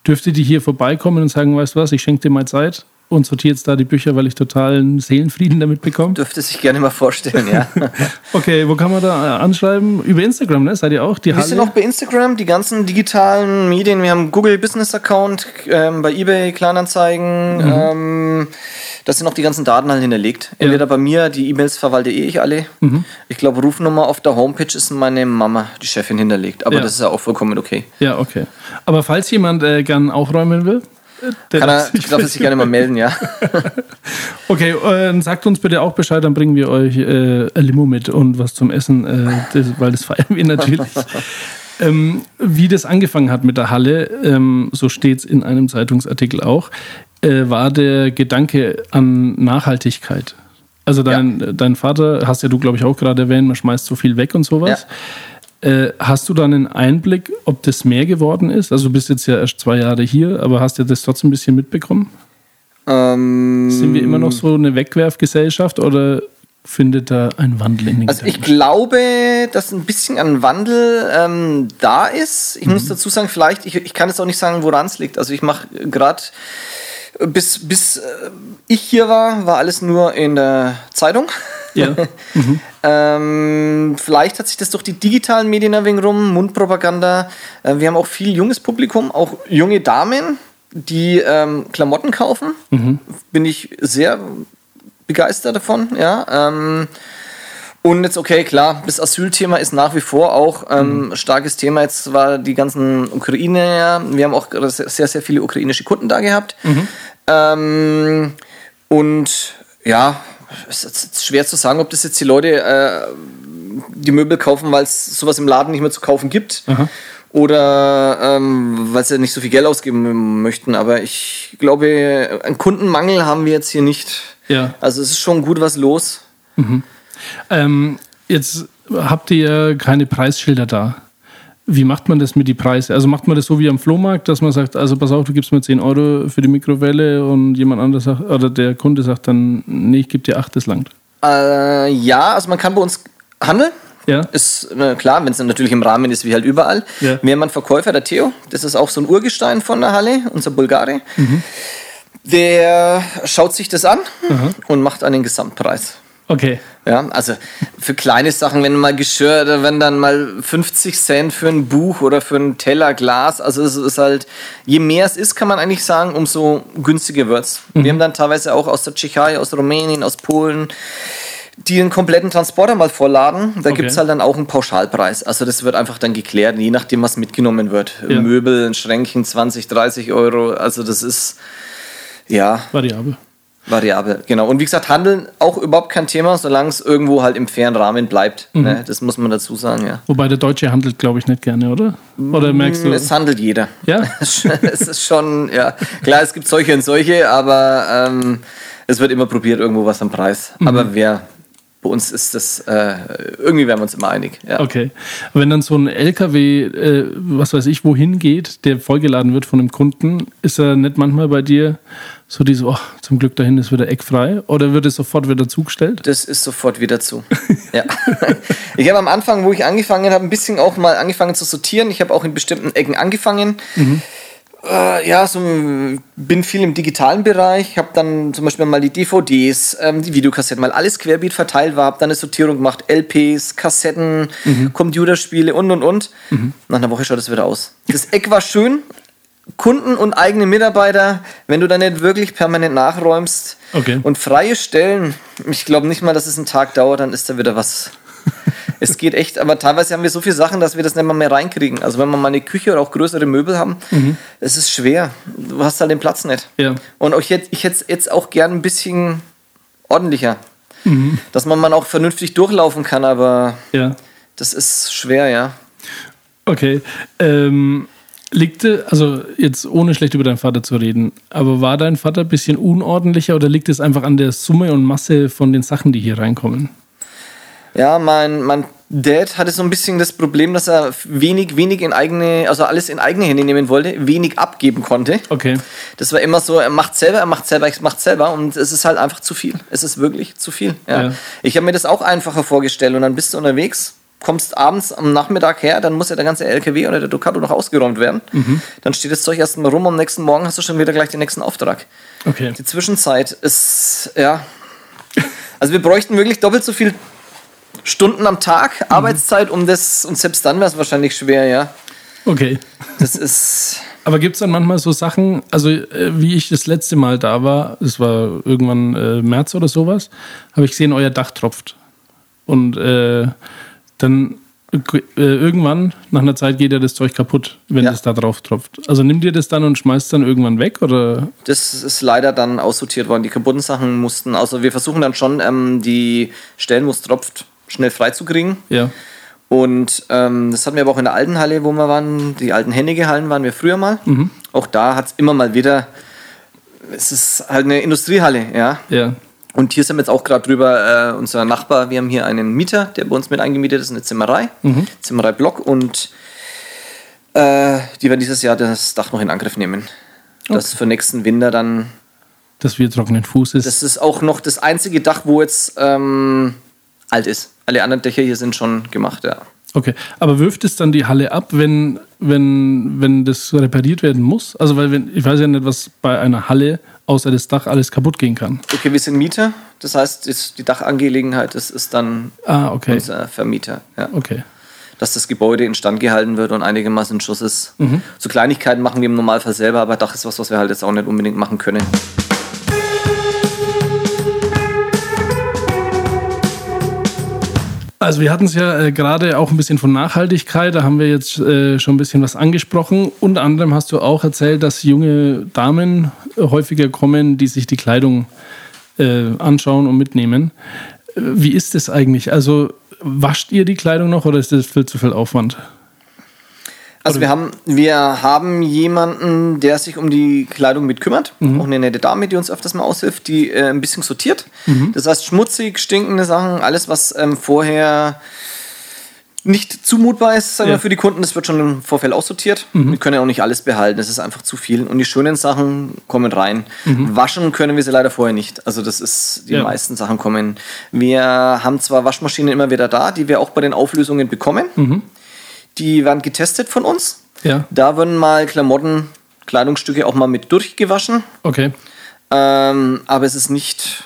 Speaker 5: dürfte die hier vorbeikommen und sagen, weißt du was, ich schenke dir mal Zeit und sortiere jetzt da die Bücher, weil ich totalen Seelenfrieden damit bekomme.
Speaker 2: Dürfte sich gerne mal vorstellen, ja.
Speaker 5: Okay, wo kann man da äh, anschreiben? Über Instagram, ne? Seid ihr auch? Die
Speaker 2: Wir sind auch bei Instagram, die ganzen digitalen Medien. Wir haben Google Business Account, ähm, bei eBay Kleinanzeigen. Ähm, da sind auch die ganzen Daten halt hinterlegt. Entweder bei mir, die E-Mails verwalte eh ich alle. Ich glaube, Rufnummer auf der Homepage ist meine Mama, die Chefin, hinterlegt. Aber
Speaker 5: Ja.
Speaker 2: das ist ja auch vollkommen okay.
Speaker 5: Ja, okay. Aber falls jemand äh, gern aufräumen will,
Speaker 2: Kann er,
Speaker 5: sich
Speaker 2: darf er sich gerne mal melden, ja.
Speaker 5: Okay, äh, sagt uns bitte auch Bescheid, dann bringen wir euch äh, ein Limo mit und was zum Essen, äh, das, weil das feiern wir natürlich. ähm, wie das angefangen hat mit der Halle, ähm, so steht es in einem Zeitungsartikel auch, äh, war der Gedanke an Nachhaltigkeit. Also dein, dein Vater, hast ja du, glaube ich, auch gerade erwähnt, man schmeißt so viel weg und sowas. Äh, hast du dann einen Einblick, ob das mehr geworden ist? Also du bist jetzt ja erst zwei Jahre hier, aber hast du das trotzdem ein bisschen mitbekommen?
Speaker 2: Ähm,
Speaker 5: Sind wir immer noch so eine Wegwerfgesellschaft oder findet da ein Wandel in den
Speaker 2: Also ich glaube, dass ein bisschen ein Wandel ähm, da ist. Ich
Speaker 5: Mhm.
Speaker 2: muss dazu sagen, vielleicht, ich, ich kann jetzt auch nicht sagen, woran es liegt. Also ich mache gerade, bis, bis äh, ich hier war, war alles nur in der Zeitung.
Speaker 5: Ja.
Speaker 2: Ähm, vielleicht hat sich das durch die digitalen Medien ein wenig rum, Mundpropaganda. Äh, wir haben auch viel junges Publikum, auch junge Damen, die ähm, Klamotten kaufen. Bin ich sehr begeistert davon, ja. Ähm, und jetzt, okay, klar, das Asylthema ist nach wie vor auch ähm, starkes Thema. Jetzt war die ganzen Ukraine, wir haben auch sehr, sehr viele ukrainische Kunden da gehabt. Ähm, und ja, es ist schwer zu sagen, ob das jetzt die Leute äh, die Möbel kaufen, weil es sowas im Laden nicht mehr zu kaufen gibt. Oder ähm, weil sie nicht so viel Geld ausgeben möchten. Aber ich glaube, einen Kundenmangel haben wir jetzt hier nicht.
Speaker 5: Ja.
Speaker 2: Also es ist schon gut was los.
Speaker 5: Ähm, jetzt habt ihr keine Preisschilder da. Wie macht man das mit die Preise? Also macht man das so wie am Flohmarkt, dass man sagt, also pass auf, du gibst mir 10 Euro für die Mikrowelle und jemand anderes sagt, oder der Kunde sagt dann, nee, ich gebe dir 8, das langt.
Speaker 2: Äh, ja, also man kann bei uns handeln.
Speaker 5: Ja?
Speaker 2: Ist äh, klar, wenn es natürlich im Rahmen ist, wie halt überall.
Speaker 5: Ja.
Speaker 2: Wir haben einen Verkäufer, der Theo, das ist auch so ein Urgestein von der Halle, unser Bulgare. Der schaut sich das an und macht einen Gesamtpreis.
Speaker 5: Okay.
Speaker 2: Ja, also für kleine Sachen, wenn mal Geschirr, da werden dann mal 50 Cent für ein Buch oder für einen Teller Glas. Also es ist halt, je mehr es ist, kann man eigentlich sagen, umso günstiger wird's. Wir haben dann teilweise auch aus der Tschechei, aus Rumänien, aus Polen, die einen kompletten Transporter mal vorladen. Da
Speaker 5: Okay.
Speaker 2: gibt's halt dann auch einen Pauschalpreis. Also das wird einfach dann geklärt, je nachdem, was mitgenommen wird.
Speaker 5: Ja.
Speaker 2: Möbel, ein Schränkchen, 20, 30 Euro. Also das ist, ja,
Speaker 5: Variabel.
Speaker 2: Variabel, genau. Und wie gesagt, Handeln auch überhaupt kein Thema, solange es irgendwo halt im fairen Rahmen bleibt.
Speaker 5: Mhm.
Speaker 2: Ne? Das muss man dazu sagen, ja.
Speaker 5: Wobei der Deutsche handelt, glaube ich, nicht gerne, oder? Oder merkst du?
Speaker 2: Es handelt jeder.
Speaker 5: Ja?
Speaker 2: es ist schon, ja, klar, es gibt solche und solche, aber ähm, es wird immer probiert, irgendwo was am Preis.
Speaker 5: Mhm.
Speaker 2: Aber wer, bei uns ist das, äh, irgendwie werden wir uns immer einig. Ja.
Speaker 5: Okay. Wenn dann so ein LKW, äh, was weiß ich, wohin geht, der vollgeladen wird von einem Kunden, ist er nicht manchmal bei dir so diese, oh, zum Glück dahin ist wieder eckfrei? Oder wird es sofort wieder zugestellt?
Speaker 2: Das ist sofort wieder zu. ja. Ich habe am Anfang, wo ich angefangen habe, ein bisschen auch mal angefangen zu sortieren. Ich habe auch in bestimmten Ecken angefangen. Äh, ja, so, bin viel im digitalen Bereich. Habe dann zum Beispiel mal die DVDs, ähm, die Videokassetten, mal alles querbeet verteilt war. Habe dann eine Sortierung gemacht. LPs, Kassetten, Computerspiele und und und. Nach einer Woche schaut es wieder aus. Das Eck war schön. Kunden und eigene Mitarbeiter, wenn du da nicht wirklich permanent nachräumst
Speaker 5: Okay.
Speaker 2: und freie Stellen, ich glaube nicht mal, dass es einen Tag dauert, dann ist da wieder was. es geht echt, aber teilweise haben wir so viele Sachen, dass wir das nicht mal mehr reinkriegen. Also wenn wir mal eine Küche oder auch größere Möbel haben, es ist schwer. Du hast halt den Platz nicht.
Speaker 5: Ja.
Speaker 2: Und auch jetzt, ich hätte jetzt auch gern ein bisschen ordentlicher. Dass man mal auch vernünftig durchlaufen kann, aber
Speaker 5: Ja.
Speaker 2: das ist schwer, ja.
Speaker 5: Okay. Ähm, liegt, also jetzt ohne schlecht über deinen Vater zu reden, aber war dein Vater ein bisschen unordentlicher oder liegt es einfach an der Summe und Masse von den Sachen, die hier reinkommen?
Speaker 2: Ja, mein, mein Dad hatte so ein bisschen das Problem, dass er wenig, wenig in eigene, also alles in eigene Hände nehmen wollte, wenig abgeben konnte.
Speaker 5: Okay.
Speaker 2: Das war immer so, er macht selber, er macht selber, er macht selber und es ist halt einfach zu viel. Es ist wirklich zu viel. Ja.
Speaker 5: Ja.
Speaker 2: Ich habe mir das auch einfacher vorgestellt und dann bist du unterwegs, kommst abends am Nachmittag her, dann muss ja der ganze LKW oder der Ducato noch ausgeräumt werden. Dann steht das Zeug erstmal rum, am nächsten Morgen hast du schon wieder gleich den nächsten Auftrag.
Speaker 5: Okay.
Speaker 2: Die Zwischenzeit ist, ja. Also wir bräuchten wirklich doppelt so viel Stunden am Tag Arbeitszeit, um das, und selbst dann wäre es wahrscheinlich schwer, ja.
Speaker 5: Okay.
Speaker 2: Das ist.
Speaker 5: Aber gibt es dann manchmal so Sachen, also äh, wie ich das letzte Mal da war, es war irgendwann äh, März oder sowas, habe ich gesehen, euer Dach tropft. Und äh, dann äh, irgendwann, nach einer Zeit, geht ja das Zeug kaputt, wenn
Speaker 2: Ja.
Speaker 5: es da drauf tropft. Also nimmt ihr das dann und schmeißt dann irgendwann weg? Oder?
Speaker 2: Das ist leider dann aussortiert worden. Die kaputten Sachen mussten, also wir versuchen dann schon, ähm, die Stellen, wo es tropft, schnell freizukriegen.
Speaker 5: Ja.
Speaker 2: Und ähm, das hatten wir aber auch in der alten Halle, wo wir waren. Die alten Hennige-Hallen waren wir früher mal. Auch da hat es immer mal wieder. Es ist halt eine Industriehalle, ja.
Speaker 5: Ja.
Speaker 2: Und hier sind wir jetzt auch gerade drüber, äh, unser Nachbar, wir haben hier einen Mieter, der bei uns mit eingemietet ist, eine Zimmerei, Zimmerei Block und äh, die werden dieses Jahr das Dach noch in Angriff nehmen. Das für nächsten Winter dann,
Speaker 5: Dass wir trockenen Fußes.
Speaker 2: das ist auch noch das einzige Dach, wo jetzt ähm, alt ist. Alle anderen Dächer hier sind schon gemacht, ja.
Speaker 5: Okay, aber wirft es dann die Halle ab, wenn, wenn, wenn das repariert werden muss? Also, weil wenn, ich weiß ja nicht, was bei einer Halle außer das Dach alles kaputt gehen kann.
Speaker 2: Okay, wir sind Mieter, das heißt, die Dachangelegenheit, das ist dann
Speaker 5: Ah, okay.
Speaker 2: unser Vermieter. Ja.
Speaker 5: Okay.
Speaker 2: Dass das Gebäude instand gehalten wird und einigermaßen in Schuss ist.
Speaker 5: Mhm.
Speaker 2: So Kleinigkeiten machen wir im Normalfall selber, aber Dach ist was, was wir halt jetzt auch nicht unbedingt machen können.
Speaker 5: Also wir hatten es ja äh, gerade auch ein bisschen von Nachhaltigkeit, da haben wir jetzt äh, schon ein bisschen was angesprochen. Unter anderem hast du auch erzählt, dass junge Damen äh, häufiger kommen, die sich die Kleidung äh, anschauen und mitnehmen. Äh, Wie ist das eigentlich? Also wascht ihr die Kleidung noch oder ist das viel zu viel Aufwand?
Speaker 2: Also wir haben, wir haben jemanden, der sich um die Kleidung mit kümmert.
Speaker 5: Mhm.
Speaker 2: Auch eine nette Dame, die uns öfters mal aushilft, die äh, ein bisschen sortiert.
Speaker 5: Mhm.
Speaker 2: Das heißt, schmutzig, stinkende Sachen, alles, was ähm, vorher nicht zumutbar ist, sagen
Speaker 5: Ja. Mhm.
Speaker 2: wir, für die Kunden, das wird schon im Vorfeld aussortiert. Wir können ja auch nicht alles behalten, das ist einfach zu viel. Und die schönen Sachen kommen rein. Waschen können wir sie leider vorher nicht. Also das ist, die
Speaker 5: Mhm. Ja.
Speaker 2: meisten Sachen kommen. Wir haben zwar Waschmaschinen immer wieder da, die wir auch bei den Auflösungen bekommen. Die werden getestet von uns.
Speaker 5: Ja,
Speaker 2: Da würden mal Klamotten, Kleidungsstücke auch mal mit durchgewaschen.
Speaker 5: okay.
Speaker 2: Ähm, aber es ist nicht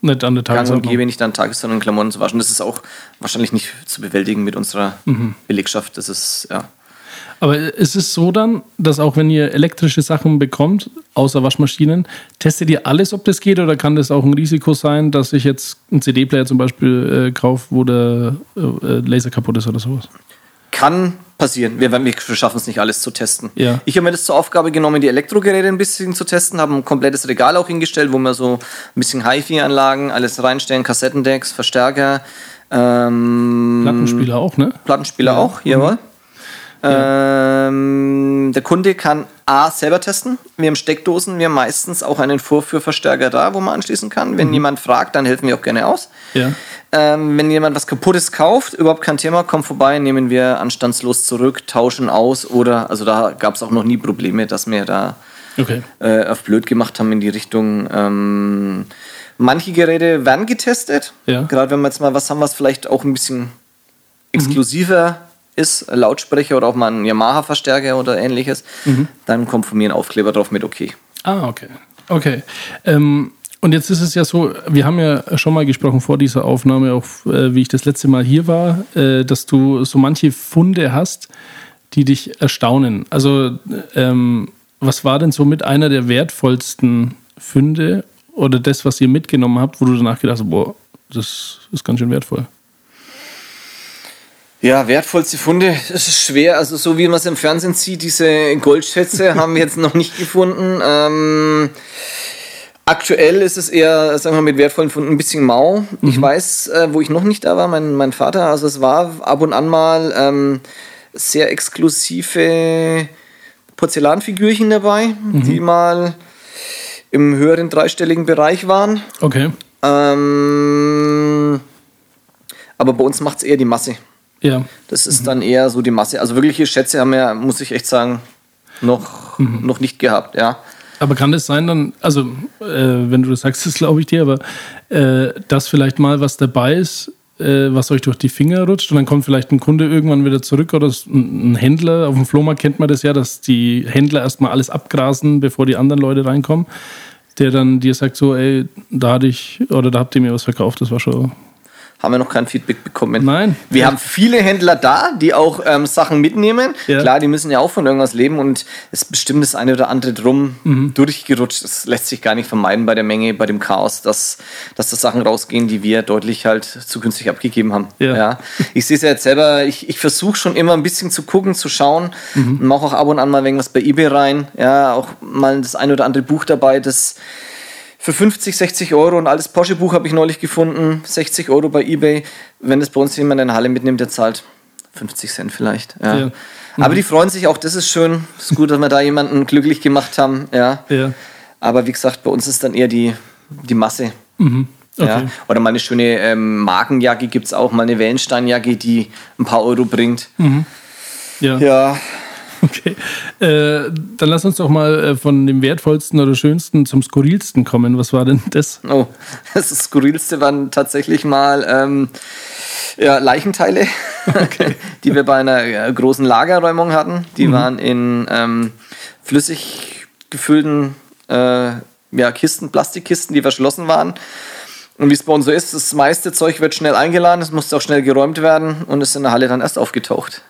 Speaker 5: Nicht an der
Speaker 2: gang und
Speaker 5: Tagesordnung.
Speaker 2: gäbe, nicht an Tagesordnung Klamotten zu waschen. Das ist auch wahrscheinlich nicht zu bewältigen mit unserer
Speaker 5: Mhm.
Speaker 2: Belegschaft. Das ist, ja.
Speaker 5: Aber ist es so dann, dass auch wenn ihr elektrische Sachen bekommt, außer Waschmaschinen, testet ihr alles, ob das geht? Oder kann das auch ein Risiko sein, dass ich jetzt einen CD-Player zum Beispiel äh, kaufe, wo der äh, äh, Laser kaputt ist oder sowas?
Speaker 2: Kann passieren. Wir, wir schaffen es nicht, alles zu testen.
Speaker 5: Ja.
Speaker 2: Ich habe mir das zur Aufgabe genommen, die Elektrogeräte ein bisschen zu testen, habe ein komplettes Regal auch hingestellt, wo wir so ein bisschen HiFi-Anlagen, alles reinstellen, Kassettendecks, Verstärker, ähm,
Speaker 5: Plattenspieler auch, ne?
Speaker 2: Plattenspieler auch, jawohl. Ähm, der Kunde kann A selber testen. Wir haben Steckdosen, wir haben meistens auch einen Vorführverstärker da, wo man anschließen kann. Wenn jemand fragt, dann helfen wir auch gerne aus.
Speaker 5: Ja.
Speaker 2: Ähm, wenn jemand was Kaputtes kauft, überhaupt kein Thema, kommt vorbei, nehmen wir anstandslos zurück, tauschen aus oder, also da gab es auch noch nie Probleme, dass wir da
Speaker 5: Okay.
Speaker 2: äh, auf blöd gemacht haben in die Richtung. Ähm, manche Geräte werden getestet.
Speaker 5: Ja.
Speaker 2: Gerade wenn wir jetzt mal was haben, was vielleicht auch ein bisschen exklusiver ist, ein Lautsprecher oder auch mal ein Yamaha-Verstärker oder ähnliches, dann kommt von mir ein Aufkleber drauf mit okay.
Speaker 5: Ah, okay. Okay. Ähm, und jetzt ist es ja so, wir haben ja schon mal gesprochen vor dieser Aufnahme, auch äh, wie ich das letzte Mal hier war, äh, dass du so manche Funde hast, die dich erstaunen. Also, ähm, was war denn so mit einer der wertvollsten Funde oder das, was ihr mitgenommen habt, wo du danach gedacht hast, boah, das ist ganz schön wertvoll?
Speaker 2: Ja, wertvollste Funde, das ist schwer. Also so wie man es im Fernsehen sieht, diese Goldschätze haben wir jetzt noch nicht gefunden. Ähm, aktuell ist es eher, sagen wir mal, mit wertvollen Funden ein bisschen mau. Ich weiß, äh, wo ich noch nicht da war, mein, mein Vater, also es war ab und an mal ähm, sehr exklusive Porzellanfigürchen dabei, die mal im höheren dreistelligen Bereich waren.
Speaker 5: Okay.
Speaker 2: Ähm, aber bei uns macht es eher die Masse.
Speaker 5: Ja.
Speaker 2: Das ist dann eher so die Masse. Also wirkliche Schätze haben wir, muss ich echt sagen, noch, noch nicht gehabt, ja.
Speaker 5: Aber kann das sein dann, also äh, wenn du das sagst, das glaube ich dir, aber äh, dass vielleicht mal was dabei ist, äh, was euch durch die Finger rutscht und dann kommt vielleicht ein Kunde irgendwann wieder zurück oder ein Händler. Auf dem Flohmarkt kennt man das ja, dass die Händler erstmal alles abgrasen, bevor die anderen Leute reinkommen. Der dann dir sagt so, ey, da hatte ich, oder da habt ihr mir was verkauft, das war schon.
Speaker 2: Haben wir noch kein Feedback bekommen.
Speaker 5: Nein.
Speaker 2: Wir haben viele Händler da, die auch ähm, Sachen mitnehmen.
Speaker 5: Ja.
Speaker 2: Klar, die müssen ja auch von irgendwas leben und es ist bestimmt das eine oder andere drum
Speaker 5: Mhm.
Speaker 2: durchgerutscht. Das lässt sich gar nicht vermeiden bei der Menge, bei dem Chaos, dass, dass da Sachen rausgehen, die wir deutlich halt zukünftig abgegeben haben.
Speaker 5: Ja.
Speaker 2: Ich sehe es ja jetzt selber, ich, ich versuche schon immer ein bisschen zu gucken, zu schauen.
Speaker 5: Mhm.
Speaker 2: Mache auch ab und an mal irgendwas bei Ebay rein. Ja, auch mal das eine oder andere Buch dabei, das für 50, 60 Euro und altes Porsche-Buch habe ich neulich gefunden. 60 Euro bei Ebay. Wenn das bei uns jemand in der Halle mitnimmt, der zahlt 50 Cent vielleicht. Ja.
Speaker 5: Ja.
Speaker 2: Aber die freuen sich auch, das ist schön. ist gut, dass wir da jemanden glücklich gemacht haben. Ja.
Speaker 5: Ja.
Speaker 2: Aber wie gesagt, bei uns ist dann eher die, die Masse.
Speaker 5: Mhm. Okay.
Speaker 2: Ja. Oder mal eine schöne ähm, Markenjacke gibt es auch, mal eine Wellensteinjacke, die ein paar Euro bringt.
Speaker 5: Ja.
Speaker 2: Ja,
Speaker 5: Okay. Äh, dann lass uns doch mal äh, von dem wertvollsten oder schönsten zum skurrilsten kommen. Was war denn das?
Speaker 2: Oh, das Skurrilste waren tatsächlich mal ähm, ja, Leichenteile, die wir bei einer äh, großen Lagerräumung hatten. Die waren in ähm, flüssig gefüllten äh, ja, Kisten, Plastikkisten, die verschlossen waren. Und wie es bei uns so ist, das meiste Zeug wird schnell eingeladen, es musste auch schnell geräumt werden und ist in der Halle dann erst aufgetaucht.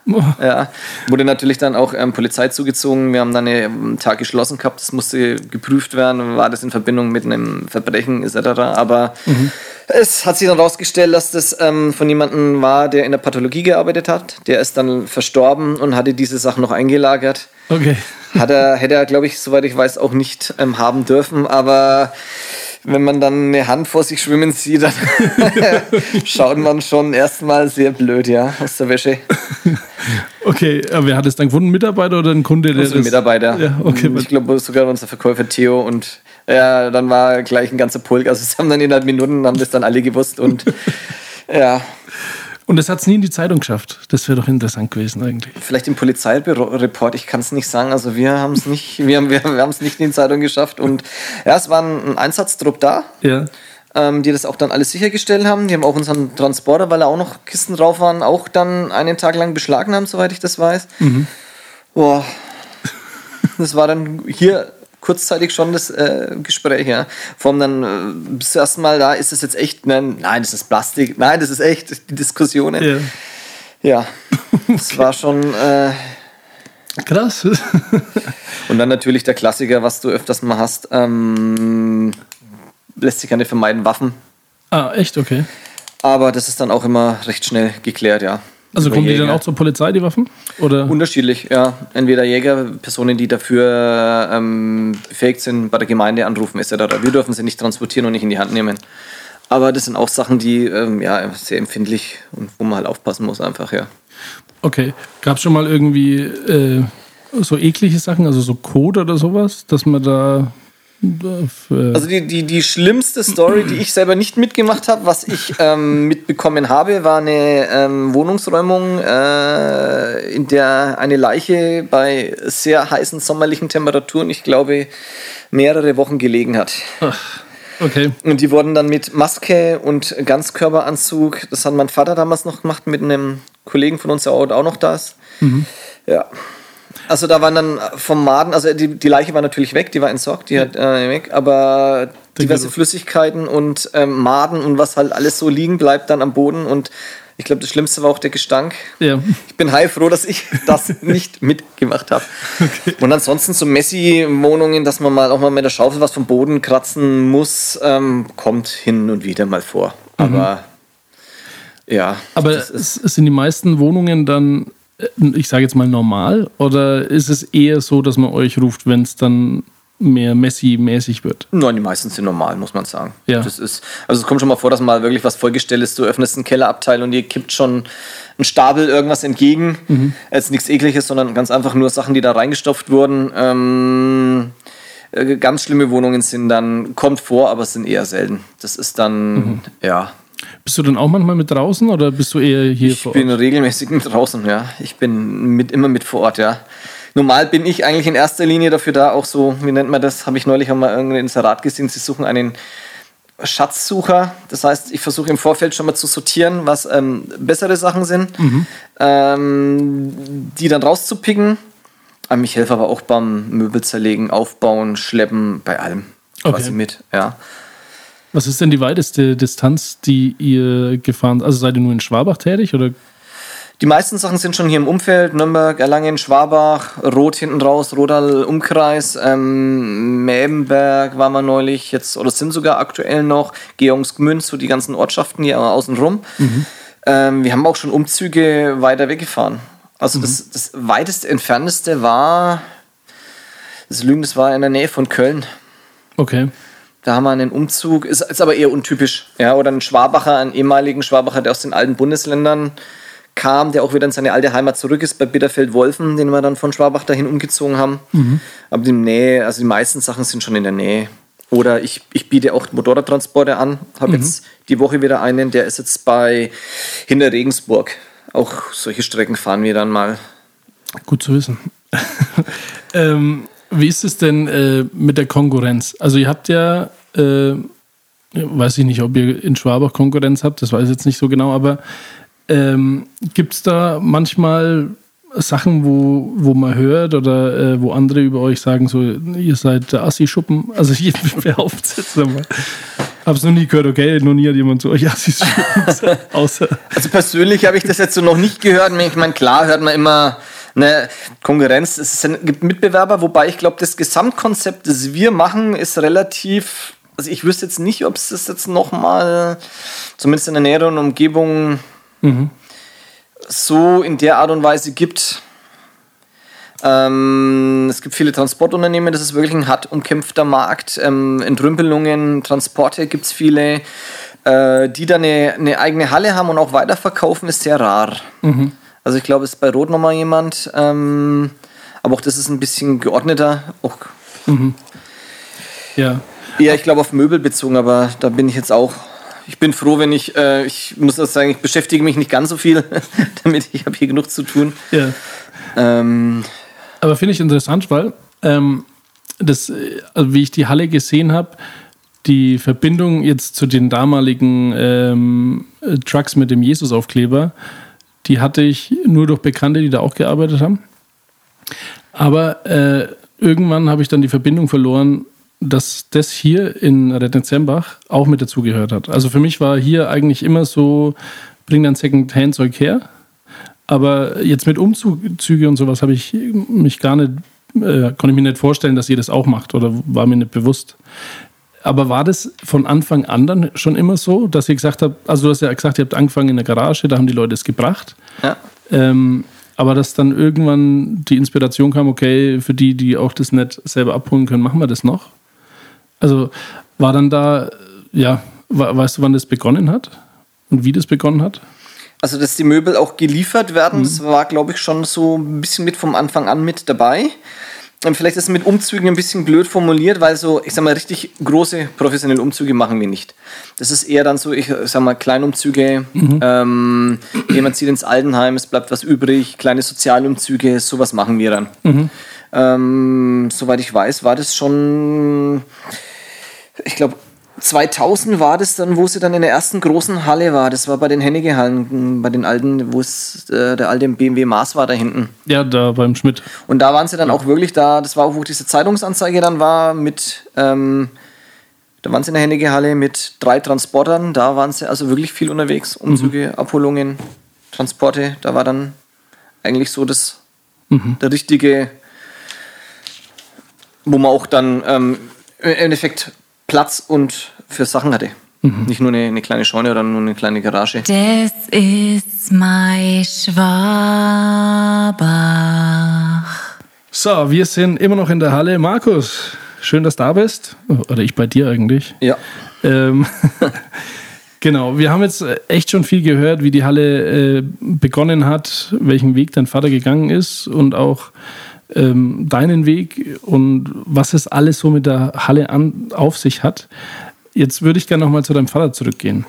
Speaker 2: Ja, wurde natürlich dann auch ähm, Polizei zugezogen. Wir haben dann einen Tag geschlossen gehabt, das musste geprüft werden, war das in Verbindung mit einem Verbrechen etc. Aber es hat sich dann rausgestellt, dass das ähm, von jemandem war, der in der Pathologie gearbeitet hat. Der ist dann verstorben und hatte diese Sachen noch eingelagert.
Speaker 5: Okay.
Speaker 2: Hat er, hätte er, glaube ich, soweit ich weiß, auch nicht ähm, haben dürfen, aber wenn man dann eine Hand vor sich schwimmen sieht, dann schaut man schon erstmal sehr blöd, ja, aus der Wäsche.
Speaker 5: Okay, aber wer hat es dann gefunden? Ein Mitarbeiter oder ein Kunde? Der
Speaker 2: Unsere
Speaker 5: das-
Speaker 2: Mitarbeiter.
Speaker 5: Ja, okay.
Speaker 2: Ich glaube sogar unser Verkäufer Theo und ja, dann war gleich ein ganzer Pulk. Also es haben dann innerhalb Minuten haben das dann alle gewusst und ja,
Speaker 5: Und das hat es nie in die Zeitung geschafft. Das wäre doch interessant gewesen eigentlich.
Speaker 2: vielleicht im Polizeireport, ich kann es nicht sagen. Also wir haben es nicht, wir haben wir, wir es nicht in die Zeitung geschafft und ja, es war ein Einsatztrupp da.
Speaker 5: Ja.
Speaker 2: ähm, die das auch dann alles sichergestellt haben. Die haben auch unseren Transporter, weil da auch noch Kisten drauf waren, auch dann einen Tag lang beschlagnahmt, soweit ich das weiß. Boah. Das war dann hier kurzzeitig schon das äh, Gespräch, ja. Allem dann äh, bis zum ersten Mal da, ist das jetzt echt? Nein, nein, das ist Plastik. Nein, das ist echt. Die Diskussionen.
Speaker 5: ja.
Speaker 2: Ja. Das war schon. Äh,
Speaker 5: Krass.
Speaker 2: und dann natürlich der Klassiker, was du öfters mal hast. Ähm, lässt sich nicht vermeiden, Waffen.
Speaker 5: ah, echt? Okay.
Speaker 2: Aber das ist dann auch immer recht schnell geklärt, ja.
Speaker 5: Also kommen die dann
Speaker 2: Jäger.
Speaker 5: auch zur Polizei, die Waffen? Oder?
Speaker 2: Unterschiedlich, ja. Entweder Jäger, Personen, die dafür ähm, befähigt sind, bei der Gemeinde anrufen etc. Wir dürfen sie nicht transportieren und nicht in die Hand nehmen. Aber das sind auch Sachen, die ähm, ja, sehr empfindlich und wo man halt aufpassen muss einfach, ja.
Speaker 5: Okay. Gab es schon mal irgendwie äh, so eklige Sachen, also so Code oder sowas, dass man da.
Speaker 2: Also die, die, die schlimmste Story, die ich selber nicht mitgemacht habe, was ich ähm, mitbekommen habe, war eine ähm, Wohnungsräumung, äh, in der eine Leiche bei sehr heißen sommerlichen Temperaturen, ich glaube, mehrere Wochen gelegen hat.
Speaker 5: okay.
Speaker 2: Und die wurden dann mit Maske und Ganzkörperanzug, das hat mein Vater damals noch gemacht, mit einem Kollegen von uns, der auch noch da ist. Ja. Also da waren dann vom Maden, also die, die Leiche war natürlich weg, die war entsorgt, die hat äh, weg, aber diverse. Flüssigkeiten und ähm, Maden und was halt alles so liegen bleibt dann am Boden und ich glaube, das Schlimmste war auch der Gestank.
Speaker 5: Ja.
Speaker 2: Ich bin heilfroh, dass ich das nicht mitgemacht habe. Und ansonsten so Messi-Wohnungen, dass man mal auch mal mit der Schaufel was vom Boden kratzen muss, ähm, kommt hin und wieder mal vor. Aber ja.
Speaker 5: Aber sind die meisten Wohnungen dann, äh, ich sage jetzt mal normal, oder ist es eher so, dass man euch ruft, wenn es dann mehr Messi-mäßig wird?
Speaker 2: Nein, die meisten sind normal, muss man sagen.
Speaker 5: Ja.
Speaker 2: Das ist, also es kommt schon mal vor, dass mal wirklich was vollgestellt ist. Du öffnest einen Kellerabteil und dir kippt schon ein Stapel irgendwas entgegen.
Speaker 5: Mhm.
Speaker 2: Jetzt nichts ekliges, sondern ganz einfach nur Sachen, die da reingestopft wurden. Ähm, äh, ganz schlimme Wohnungen sind dann, kommt vor, aber es sind eher selten. Das ist dann,
Speaker 5: Mhm.
Speaker 2: ja.
Speaker 5: Bist du dann auch manchmal mit draußen oder bist du eher hier
Speaker 2: Ich
Speaker 5: vor
Speaker 2: bin
Speaker 5: Ort?
Speaker 2: regelmäßig mit draußen, ja. Ich bin mit, immer mit vor Ort, ja. Normal bin ich eigentlich in erster Linie dafür da, auch so, wie nennt man das, habe ich neulich einmal irgendein Inserat gesehen, sie suchen einen Schatzsucher. Das heißt, ich versuche im Vorfeld schon mal zu sortieren, was ähm, bessere Sachen sind,
Speaker 5: Mhm.
Speaker 2: ähm, die dann rauszupicken. Ähm, ich helfe aber auch beim Möbel zerlegen, aufbauen, schleppen, bei allem quasi
Speaker 5: Okay.
Speaker 2: mit. Ja.
Speaker 5: Was ist denn die weiteste Distanz, die ihr gefahren Also seid ihr nur in Schwabach tätig oder?
Speaker 2: Die meisten Sachen sind schon hier im Umfeld. Nürnberg, Erlangen, Schwabach, Rot hinten raus, Rodal Umkreis, ähm, Mäbenberg waren wir neulich jetzt oder sind sogar aktuell noch, Georgsgmünd, so die ganzen Ortschaften hier außen rum. Ähm, wir haben auch schon Umzüge weiter weggefahren. Also das, das weiteste, entfernteste war, das Lügen, das war in der Nähe von Köln.
Speaker 5: Okay.
Speaker 2: Da haben wir einen Umzug, ist, ist aber eher untypisch. Ja, oder ein Schwabacher, einen ehemaligen Schwabacher, der aus den alten Bundesländern kam, der auch wieder in seine alte Heimat zurück ist, bei Bitterfeld-Wolfen, den wir dann von Schwabach dahin umgezogen haben. Aber die Nähe, also die meisten Sachen sind schon in der Nähe. Oder ich, ich biete auch Motorradtransporte an. Habe jetzt die Woche wieder einen, der ist jetzt bei hinter Regensburg. Auch solche Strecken fahren wir dann mal.
Speaker 5: Gut zu wissen. ähm, wie ist es denn äh, mit der Konkurrenz? Also ihr habt ja, äh, weiß ich nicht, ob ihr in Schwabach Konkurrenz habt, das weiß ich jetzt nicht so genau, aber ähm, gibt es da manchmal Sachen, wo, wo man hört oder äh, wo andere über euch sagen, so, ihr seid der Assi-Schuppen? Also ich behaupte es jetzt einmal. Hab's noch nie gehört, okay, noch nie hat jemand zu euch Assi-Schuppen gesagt, außer...
Speaker 2: Also persönlich habe ich das jetzt so noch nicht gehört. Ich meine, klar hört man immer eine Konkurrenz. Es sind- gibt Mitbewerber, wobei ich glaube, das Gesamtkonzept, das wir machen, ist relativ. Also ich wüsste jetzt nicht, ob es das jetzt nochmal, zumindest in der näheren Umgebung, so in der Art und Weise gibt. Ähm, es gibt viele Transportunternehmen, das ist wirklich ein hart umkämpfter Markt. Ähm, Entrümpelungen, Transporte gibt es viele. Äh, die da eine, eine eigene Halle haben und auch weiterverkaufen, ist sehr rar. Also ich glaube, es ist bei Rot nochmal jemand. Ähm, aber auch das ist ein bisschen geordneter. Auch
Speaker 5: Ja,
Speaker 2: eher, ich glaube, auf Möbel bezogen, aber da bin ich jetzt auch. Ich bin froh, wenn ich, äh, ich muss das sagen, ich beschäftige mich nicht ganz so viel, damit ich habe hier genug zu tun.
Speaker 5: ja.
Speaker 2: Ähm,
Speaker 5: Aber finde ich interessant, weil ähm, das, äh, also wie ich die Halle gesehen habe, die Verbindung jetzt zu den damaligen ähm, äh, Trucks mit dem Jesus-Aufkleber, die hatte ich nur durch Bekannte, die da auch gearbeitet haben. Aber äh, irgendwann habe ich dann die Verbindung verloren, dass das hier in Rettenzembach auch mit dazugehört hat. Also für mich war hier eigentlich immer so, bring dann Second-Hand-Zeug her. Aber jetzt mit Umzüge und sowas habe ich mich gar nicht, äh, konnte ich mir nicht vorstellen, dass ihr das auch macht oder war mir nicht bewusst. Aber war das von Anfang an dann schon immer so, dass ihr gesagt habt, also du hast ja gesagt, ihr habt angefangen in der Garage, da haben die Leute es gebracht.
Speaker 2: ja.
Speaker 5: Ähm, aber dass dann irgendwann die Inspiration kam, okay, für die, die auch das nicht selber abholen können, machen wir das noch. Also war dann da, ja, we- weißt du, wann das begonnen hat und wie das begonnen hat?
Speaker 2: Also, dass die Möbel auch geliefert werden, das war, glaube ich, schon so ein bisschen mit vom Anfang an mit dabei. Vielleicht ist es mit Umzügen ein bisschen blöd formuliert, weil so, ich sag mal, richtig große professionelle Umzüge machen wir nicht. Das ist eher dann so, ich sag mal, Kleinumzüge, ähm, jemand zieht ins Altenheim, es bleibt was übrig, kleine Sozialumzüge, sowas machen wir dann. Ähm, soweit ich weiß, war das schon, ich glaube, 2000 war das dann, wo sie dann in der ersten großen Halle war. Das war bei den Hennige-Hallen, bei den alten, wo es äh, der alte BMW Mars war da hinten.
Speaker 5: Ja, da beim Schmidt.
Speaker 2: Und da waren sie dann auch wirklich da, das war auch, wo diese Zeitungsanzeige dann war, mit, ähm, da waren sie in der Hennige-Halle mit drei Transportern, da waren sie also wirklich viel unterwegs. Umzüge, Abholungen, Transporte, da war dann eigentlich so das, der richtige, wo man auch dann ähm, im Endeffekt Platz und für Sachen hatte. Nicht nur eine, eine kleine Scheune oder nur eine kleine Garage.
Speaker 3: Das ist mein Schwabach.
Speaker 5: So, wir sind immer noch in der Halle. Markus, schön, dass du da bist. Oder ich bei dir eigentlich.
Speaker 2: Ja.
Speaker 5: Ähm, genau, wir haben jetzt echt schon viel gehört, wie die Halle äh, begonnen hat, welchen Weg dein Vater gegangen ist und auch ähm, deinen Weg und was es alles so mit der Halle an, auf sich hat. Jetzt würde ich gerne nochmal zu deinem Vater zurückgehen.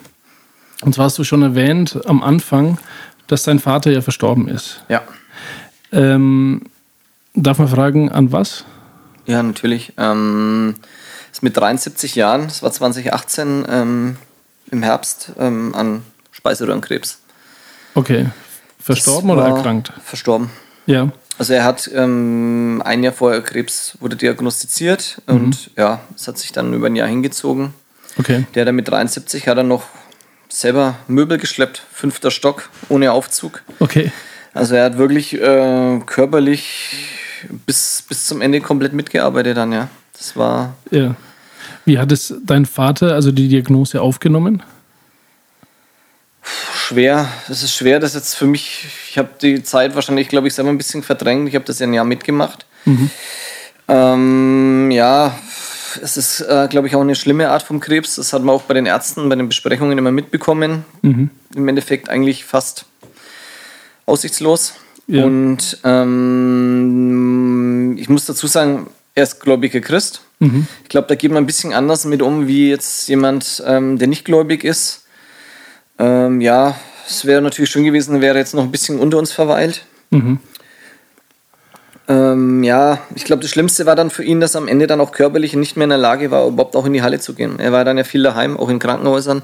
Speaker 5: Und zwar hast du schon erwähnt am Anfang, dass dein Vater ja verstorben ist.
Speaker 2: Ja.
Speaker 5: Ähm, darf man fragen, an was?
Speaker 2: Ja, natürlich. Ähm, ist mit 73 Jahren, das war 2018 ähm, im Herbst, ähm, an Speiseröhrenkrebs.
Speaker 5: Okay. Verstorben oder erkrankt?
Speaker 2: Verstorben.
Speaker 5: Ja.
Speaker 2: Also er hat ähm, ein Jahr vorher Krebs wurde diagnostiziert und ja, es hat sich dann über ein Jahr hingezogen.
Speaker 5: Okay.
Speaker 2: Der dann mit 73 hat er noch selber Möbel geschleppt, fünfter Stock, ohne Aufzug.
Speaker 5: Okay.
Speaker 2: Also er hat wirklich äh, körperlich bis, bis zum Ende komplett mitgearbeitet dann, ja. Das war
Speaker 5: Ja. Wie hat es dein Vater, also die Diagnose aufgenommen?
Speaker 2: Schwer. Es ist schwer, das jetzt für mich, ich habe die Zeit wahrscheinlich, glaube ich, selber ein bisschen verdrängt. Ich habe das ja ein Jahr mitgemacht. Ähm, ja, es ist, äh, glaube ich, auch eine schlimme Art vom Krebs. Das hat man auch bei den Ärzten, bei den Besprechungen immer mitbekommen. Im Endeffekt eigentlich fast aussichtslos.
Speaker 5: Ja.
Speaker 2: Und ähm, ich muss dazu sagen, er ist gläubiger Christ. Ich glaube, da geht man ein bisschen anders mit um, wie jetzt jemand, ähm, der nicht gläubig ist. Ähm, ja, es wäre natürlich schön gewesen, wäre jetzt noch ein bisschen unter uns verweilt. Ähm, ja, ich glaube, das Schlimmste war dann für ihn, dass er am Ende dann auch körperlich nicht mehr in der Lage war, überhaupt auch in die Halle zu gehen. Er war dann ja viel daheim, auch in Krankenhäusern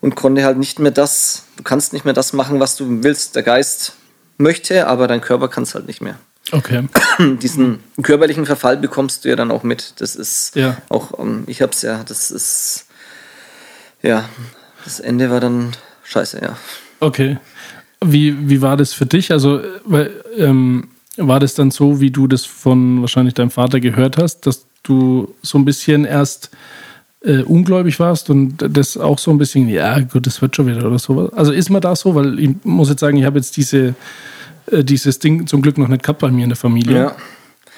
Speaker 2: und konnte halt nicht mehr das, du kannst nicht mehr das machen, was du willst. Der Geist möchte, aber dein Körper kann es halt nicht mehr.
Speaker 5: Okay.
Speaker 2: Diesen körperlichen Verfall bekommst du ja dann auch mit. Das ist
Speaker 5: Ja.
Speaker 2: auch, ähm, ich hab's ja, das ist, ja, das Ende war dann scheiße, ja.
Speaker 5: Okay. Wie, wie war das für dich? Also, weil, ähm, war das dann so, wie du das von wahrscheinlich deinem Vater gehört hast, dass du so ein bisschen erst äh, ungläubig warst und das auch so ein bisschen, ja, gut, das wird schon wieder oder sowas. Also ist man da so? Weil ich muss jetzt sagen, ich habe jetzt diese, äh, dieses Ding zum Glück noch nicht gehabt bei mir in der Familie.
Speaker 2: Ja.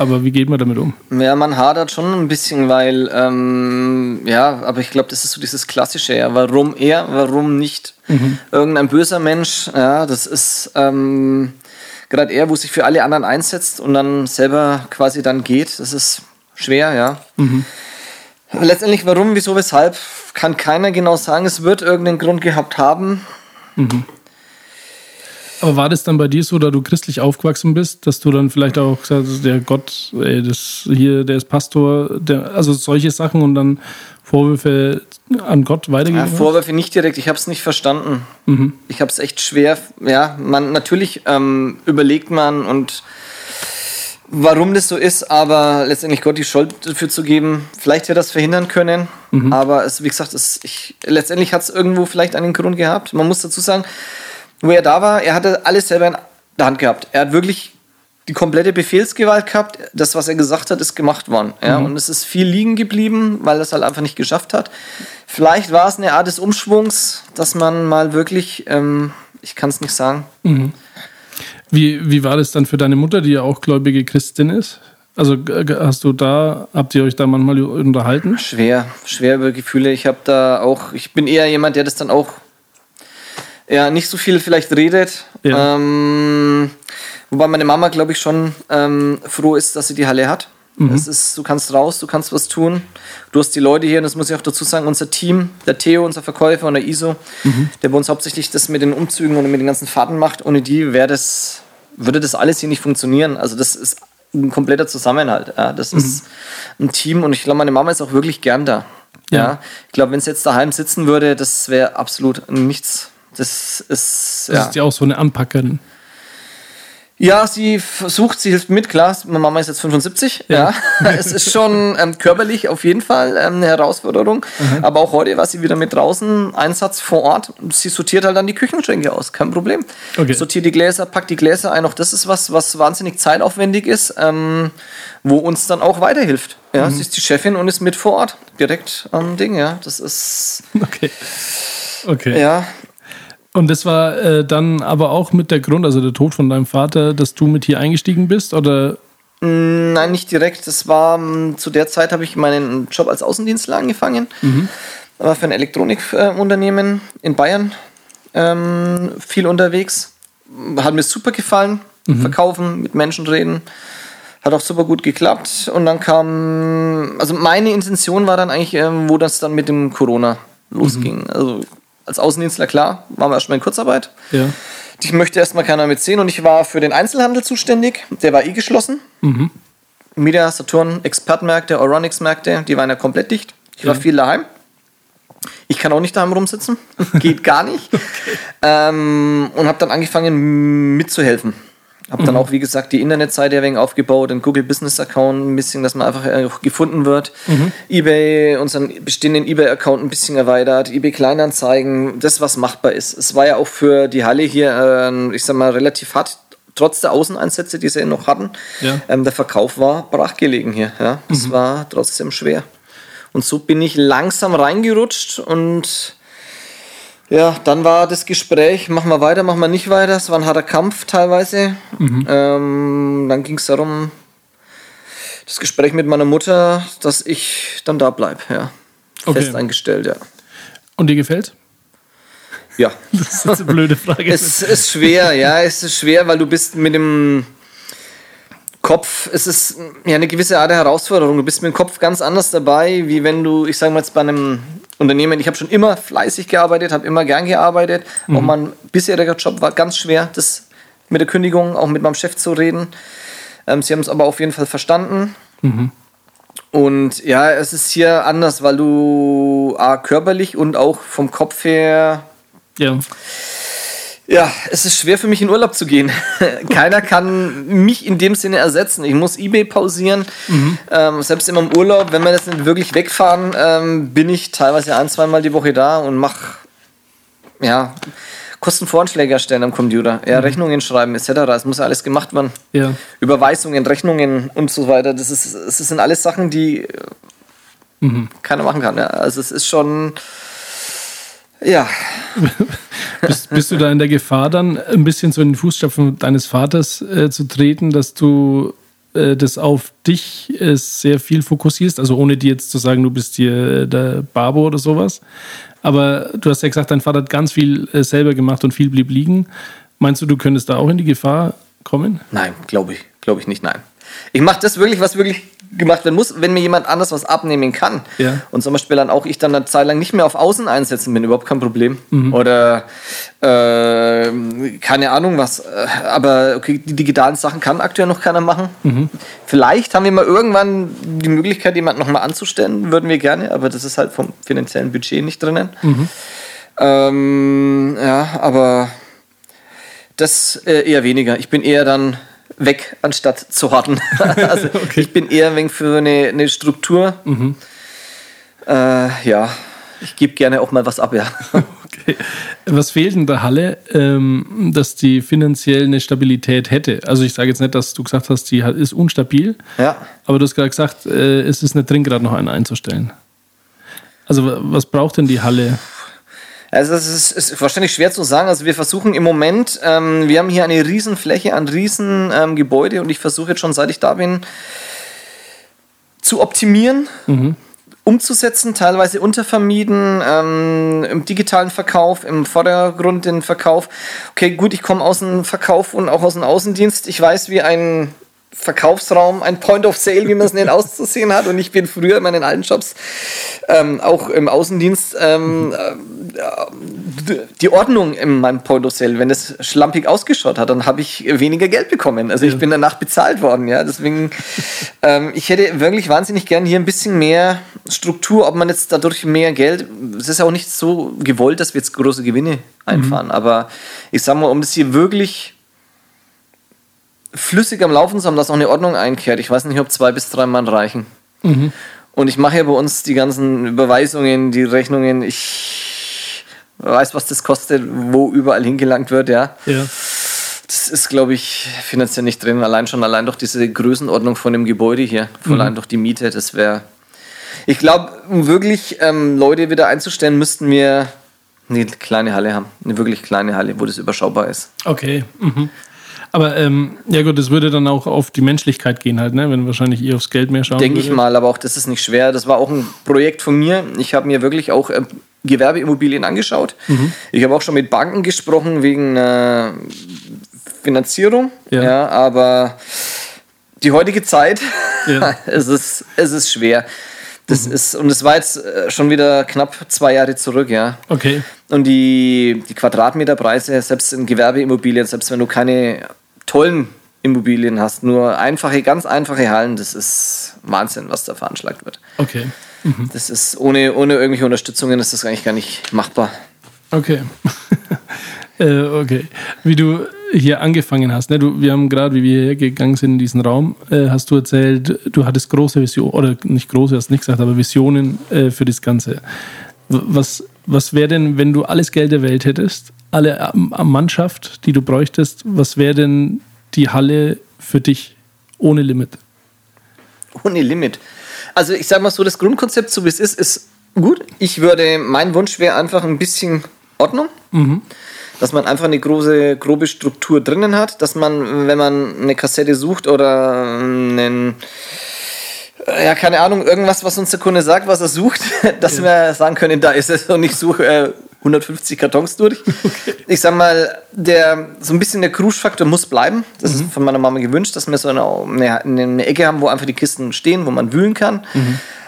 Speaker 5: Aber wie geht man damit um?
Speaker 2: Ja, man hadert schon ein bisschen, weil, ähm, ja, aber ich glaube, das ist so dieses Klassische, ja. Warum er, warum nicht irgendein böser Mensch, ja, das ist ähm, gerade er, wo sich für alle anderen einsetzt und dann selber quasi dann geht, das ist schwer, ja. Letztendlich, warum, wieso, weshalb, kann keiner genau sagen. Es wird irgendeinen Grund gehabt haben.
Speaker 5: Aber war das dann bei dir so, da du christlich aufgewachsen bist, dass du dann vielleicht auch gesagt hast, der Gott, ey, das hier, der ist Pastor, der, also solche Sachen und dann Vorwürfe an Gott
Speaker 2: Ja,
Speaker 5: weitergegeben? hast?
Speaker 2: Vorwürfe nicht direkt, ich habe es nicht verstanden. Ich habe es echt schwer. Ja, man natürlich ähm, überlegt man und warum das so ist, aber letztendlich Gott die Schuld dafür zu geben, vielleicht hätte das verhindern können, aber es, wie gesagt, es, ich, letztendlich hat es irgendwo vielleicht einen Grund gehabt. Man muss dazu sagen, wo er da war, er hatte alles selber in der Hand gehabt. Er hat wirklich die komplette Befehlsgewalt gehabt. Das, was er gesagt hat, ist gemacht worden. Ja? Und es ist viel liegen geblieben, weil er es halt einfach nicht geschafft hat. Vielleicht war es eine Art des Umschwungs, dass man mal wirklich, ähm, ich kann es nicht sagen,
Speaker 5: Wie, wie war das dann für deine Mutter, die ja auch gläubige Christin ist? Also hast du da, habt ihr euch da manchmal unterhalten?
Speaker 2: schwer, schwer über Gefühle. Ich habe da auch, ich bin eher jemand, der das dann auch ja, nicht so viel vielleicht redet.
Speaker 5: Ja.
Speaker 2: Ähm, wobei meine Mama, glaube ich, schon ähm, froh ist, dass sie die Halle hat. Es ist, du kannst raus, du kannst was tun. Du hast die Leute hier, und das muss ich auch dazu sagen, unser Team, der Theo, unser Verkäufer und der ISO, der bei uns hauptsächlich das mit den Umzügen und mit den ganzen Fahrten macht. Ohne die wäre das, würde das alles hier nicht funktionieren. Also das ist ein kompletter Zusammenhalt. Ja. Das ist ein Team und ich glaube, meine Mama ist auch wirklich gern da. Ja.
Speaker 5: Ja.
Speaker 2: Ich glaube, wenn sie jetzt daheim sitzen würde, das wäre absolut nichts. Das ist,
Speaker 5: Das
Speaker 2: ja.
Speaker 5: ist ja auch so eine Anpackerin.
Speaker 2: Ja, sie versucht, sie hilft mit, klar. Meine Mama ist jetzt 75. Ja, es ist schon ähm, körperlich auf jeden Fall ähm, eine Herausforderung. Aber auch heute war sie wieder mit draußen, Einsatz vor Ort. Sie sortiert halt dann die Küchenschränke aus, kein Problem.
Speaker 5: Okay.
Speaker 2: Sortiert die Gläser, packt die Gläser ein. Auch das ist was, was wahnsinnig zeitaufwendig ist, ähm, wo uns dann auch weiterhilft. Ja, sie ist die Chefin und ist mit vor Ort, direkt am Ding. Ja, das ist
Speaker 5: Okay. Okay.
Speaker 2: ja
Speaker 5: Und das war äh, dann aber auch mit der Grund, also der Tod von deinem Vater, dass du mit hier eingestiegen bist? Oder
Speaker 2: Nein, nicht direkt. Das war ähm, zu der Zeit habe ich meinen Job als Außendienstler angefangen. War für ein Elektronikunternehmen in Bayern ähm, viel unterwegs. Hat mir super gefallen. Verkaufen, mit Menschen reden. Hat auch super gut geklappt. Und dann kam, also meine Intention war dann eigentlich, ähm, wo das dann mit dem Corona losging. Also als Außendienstler, klar, waren wir erstmal in Kurzarbeit.
Speaker 5: ja.
Speaker 2: Ich möchte erstmal keiner mit sehen und ich war für den Einzelhandel zuständig. Der war eh geschlossen. Media, Saturn, Expertmärkte, Euronics-Märkte, die waren ja komplett dicht. Ich war
Speaker 5: Ja.
Speaker 2: viel daheim. Ich kann auch nicht daheim rumsitzen. Geht gar nicht. ähm, und habe dann angefangen mitzuhelfen. Habe dann auch, wie gesagt, die Internetseite ein wenig aufgebaut, den Google Business Account ein bisschen, dass man einfach äh, gefunden wird. eBay, unseren bestehenden eBay-Account ein bisschen erweitert, eBay Kleinanzeigen, das, was machbar ist. Es war ja auch für die Halle hier, äh, ich sag mal, relativ hart, trotz der Außeneinsätze, die sie noch hatten.
Speaker 5: Ja.
Speaker 2: Ähm, der Verkauf war brachgelegen hier. Ja. Es war trotzdem schwer. Und so bin ich langsam reingerutscht und ja, dann war das Gespräch, machen wir weiter, machen wir nicht weiter. Es war ein harter Kampf teilweise. Ähm, dann ging es darum, das Gespräch mit meiner Mutter, dass ich dann da bleibe. Ja.
Speaker 5: Okay.
Speaker 2: Fest eingestellt, ja.
Speaker 5: Und dir gefällt?
Speaker 2: Ja.
Speaker 5: Das ist eine blöde Frage.
Speaker 2: Es ist schwer, ja, es ist schwer, weil du bist mit dem Kopf, es ist ja eine gewisse Art der Herausforderung. Du bist mit dem Kopf ganz anders dabei, wie wenn du, ich sage mal jetzt bei einem Unternehmen, ich habe schon immer fleißig gearbeitet, habe immer gern gearbeitet. Auch mein bisheriger Job war ganz schwer, das mit der Kündigung, auch mit meinem Chef zu reden. Ähm, sie haben es aber auf jeden Fall verstanden. Und ja, es ist hier anders, weil du A, körperlich und auch vom Kopf her
Speaker 5: ja.
Speaker 2: Ja, es ist schwer für mich in Urlaub zu gehen. Keiner kann mich in dem Sinne ersetzen. Ich muss eBay pausieren. Ähm, selbst immer im Urlaub, wenn wir jetzt nicht wirklich wegfahren, ähm, bin ich teilweise ein, zweimal die Woche da und mache ja, Kostenvoranschläge erstellen am Computer, ja, Rechnungen schreiben etc. Es muss ja alles gemacht werden.
Speaker 5: Ja.
Speaker 2: Überweisungen, Rechnungen und so weiter. Das, ist, das sind alles Sachen, die äh, keiner machen kann. Ja. Also es ist schon ja,
Speaker 5: Bist, bist du da in der Gefahr, dann ein bisschen so in den Fußstapfen deines Vaters äh, zu treten, dass du äh, das auf dich äh, sehr viel fokussierst? Also ohne dir jetzt zu sagen, du bist hier äh, der Babo oder sowas. Aber du hast ja gesagt, dein Vater hat ganz viel äh, selber gemacht und viel blieb liegen. Meinst du, du könntest da auch in die Gefahr kommen?
Speaker 2: Nein, glaube ich. Glaube ich nicht, nein. Ich mache das wirklich, was wirklich gemacht werden muss, wenn mir jemand anders was abnehmen kann.
Speaker 5: Ja.
Speaker 2: Und zum Beispiel dann auch ich dann eine Zeit lang nicht mehr auf Außen einsetzen bin, überhaupt kein Problem. Oder äh, keine Ahnung was. Äh, Aber okay, die digitalen Sachen kann aktuell noch keiner machen. Vielleicht haben wir mal irgendwann die Möglichkeit, jemanden nochmal anzustellen, würden wir gerne, aber das ist halt vom finanziellen Budget nicht drinnen. Ähm, ja, aber das äh, eher weniger. Ich bin eher dann weg, anstatt zu horten. also ich bin eher ein wenig für eine, eine Struktur. Äh, ja, ich gebe gerne auch mal was ab, ja.
Speaker 5: Okay. Was fehlt in der Halle, ähm, dass die finanziell eine Stabilität hätte? Also ich sage jetzt nicht, dass du gesagt hast, die ist unstabil,
Speaker 2: ja.
Speaker 5: aber du hast gerade gesagt, äh, es ist nicht drin, gerade noch einen einzustellen. Also wa- was braucht denn die Halle?
Speaker 2: Also es ist, ist wahrscheinlich schwer zu sagen. Also wir versuchen im Moment, ähm, wir haben hier eine Riesenfläche, ein Riesengebäude ähm, und ich versuche jetzt schon, seit ich da bin, zu optimieren, umzusetzen, teilweise untervermieden, ähm, im digitalen Verkauf, im Vordergrund den Verkauf. Okay, gut, ich komme aus dem Verkauf und auch aus dem Außendienst. Ich weiß, wie ein Verkaufsraum, ein Point of Sale, wie man es nennt, auszusehen hat. Und ich bin früher in meinen alten Jobs ähm, auch im Außendienst ähm, äh, die Ordnung in meinem Point of Sale, wenn es schlampig ausgeschaut hat, dann habe ich weniger Geld bekommen. Also ich bin danach bezahlt worden, ja. Deswegen, ähm, ich hätte wirklich wahnsinnig gern hier ein bisschen mehr Struktur, ob man jetzt dadurch mehr Geld, es ist auch nicht so gewollt, dass wir jetzt große Gewinne einfahren, aber ich sag mal, um das hier wirklich flüssig am Laufen zu haben, dass auch eine Ordnung einkehrt. Ich weiß nicht, ob zwei bis drei Mann reichen. Und ich mache ja bei uns die ganzen Überweisungen, die Rechnungen. Ich weiß, was das kostet, wo überall hingelangt wird, ja.
Speaker 5: Ja.
Speaker 2: Das ist, glaube ich, finanziell nicht drin. Allein schon, allein durch diese Größenordnung von dem Gebäude hier, allein durch die Miete, das wäre. Ich glaube, um wirklich ähm, Leute wieder einzustellen, müssten wir eine kleine Halle haben. Eine wirklich kleine Halle, wo das überschaubar ist.
Speaker 5: Okay. Mhm. Aber ähm, ja gut, das würde dann auch auf die Menschlichkeit gehen halt, ne? wenn wahrscheinlich ihr aufs Geld mehr schauen
Speaker 2: Denke ich mal, aber auch das ist nicht schwer. Das war auch ein Projekt von mir. Ich habe mir wirklich auch äh, Gewerbeimmobilien angeschaut. Ich habe auch schon mit Banken gesprochen wegen äh, Finanzierung.
Speaker 5: Ja.
Speaker 2: Ja. aber die heutige Zeit,
Speaker 5: Ja.
Speaker 2: es, ist, es ist schwer. Das ist, und es war jetzt äh, schon wieder knapp zwei Jahre zurück, ja.
Speaker 5: Okay.
Speaker 2: Und die, die Quadratmeterpreise, selbst in Gewerbeimmobilien, selbst wenn du keine tollen Immobilien hast, nur einfache, ganz einfache Hallen, das ist Wahnsinn, was da veranschlagt wird.
Speaker 5: Okay.
Speaker 2: Das ist ohne, ohne irgendwelche Unterstützungen ist das eigentlich gar nicht machbar.
Speaker 5: Okay. äh, okay. Wie du hier angefangen hast, ne? du, wir haben gerade, wie wir hier gegangen sind in diesen Raum, äh, hast du erzählt, du hattest große Visionen, oder nicht große, hast nicht gesagt, aber Visionen äh, für das Ganze. Was, was wäre denn, wenn du alles Geld der Welt hättest, alle am Mannschaft, die du bräuchtest, was wäre denn die Halle für dich ohne Limit?
Speaker 2: Ohne Limit. Also ich sage mal so, das Grundkonzept, so wie es ist, ist gut. Ich würde, mein Wunsch wäre einfach ein bisschen Ordnung. Dass man einfach eine große, grobe Struktur drinnen hat, dass man, wenn man eine Kassette sucht oder einen, äh, ja, keine Ahnung, irgendwas, was uns der Kunde sagt, was er sucht, dass wir sagen können, da ist es und ich suche äh, 150 Kartons durch. Ich sag mal, der, so ein bisschen der Cruise-Faktor muss bleiben. Das ist von meiner Mama gewünscht, dass wir so eine, eine, eine Ecke haben, wo einfach die Kisten stehen, wo man wühlen kann.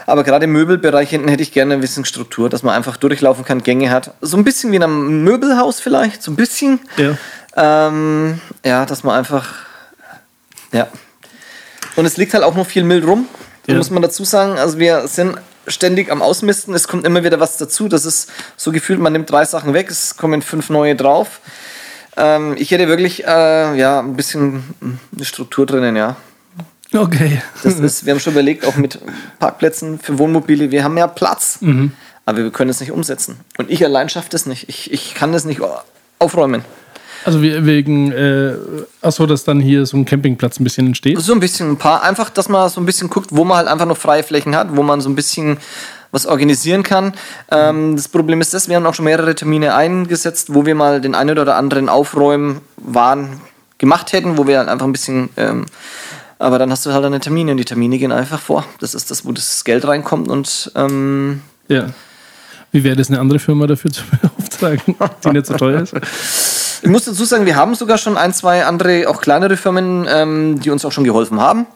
Speaker 2: Aber gerade im Möbelbereich hinten hätte ich gerne ein bisschen Struktur, dass man einfach durchlaufen kann, Gänge hat. So ein bisschen wie in einem Möbelhaus vielleicht, so ein bisschen.
Speaker 5: Ja.
Speaker 2: Ähm, ja, dass man einfach. Ja. Und es liegt halt auch noch viel Müll rum.
Speaker 5: Ja.
Speaker 2: muss man dazu sagen. Also wir sind ständig am Ausmisten. Es kommt immer wieder was dazu. Das ist so gefühlt, man nimmt drei Sachen weg, es kommen fünf neue drauf. Ähm, ich hätte wirklich äh, ja, ein bisschen eine Struktur drinnen, ja.
Speaker 5: Okay.
Speaker 2: Das ist, wir haben schon überlegt, auch mit Parkplätzen für Wohnmobile, wir haben ja Platz. Aber wir können es nicht umsetzen. Und ich allein schaffe das nicht. Ich, ich kann das nicht aufräumen.
Speaker 5: Also we- wegen, äh, achso, dass dann hier so ein Campingplatz ein bisschen entsteht.
Speaker 2: So ein bisschen ein paar, einfach, dass man so ein bisschen guckt, wo man halt einfach noch freie Flächen hat, wo man so ein bisschen was organisieren kann. Ähm, das Problem ist das, wir haben auch schon mehrere Termine eingesetzt, wo wir mal den einen oder anderen Aufräumen waren gemacht hätten, wo wir halt einfach ein bisschen, ähm, aber dann hast du halt eine Termine und die Termine gehen einfach vor. Das ist das, wo das Geld reinkommt und ähm,
Speaker 5: Ja. Wie wäre das, eine andere Firma dafür zu beauftragen, die nicht so teuer ist?
Speaker 2: Ich muss dazu sagen, wir haben sogar schon ein, zwei andere, auch kleinere Firmen, ähm, die uns auch schon geholfen haben.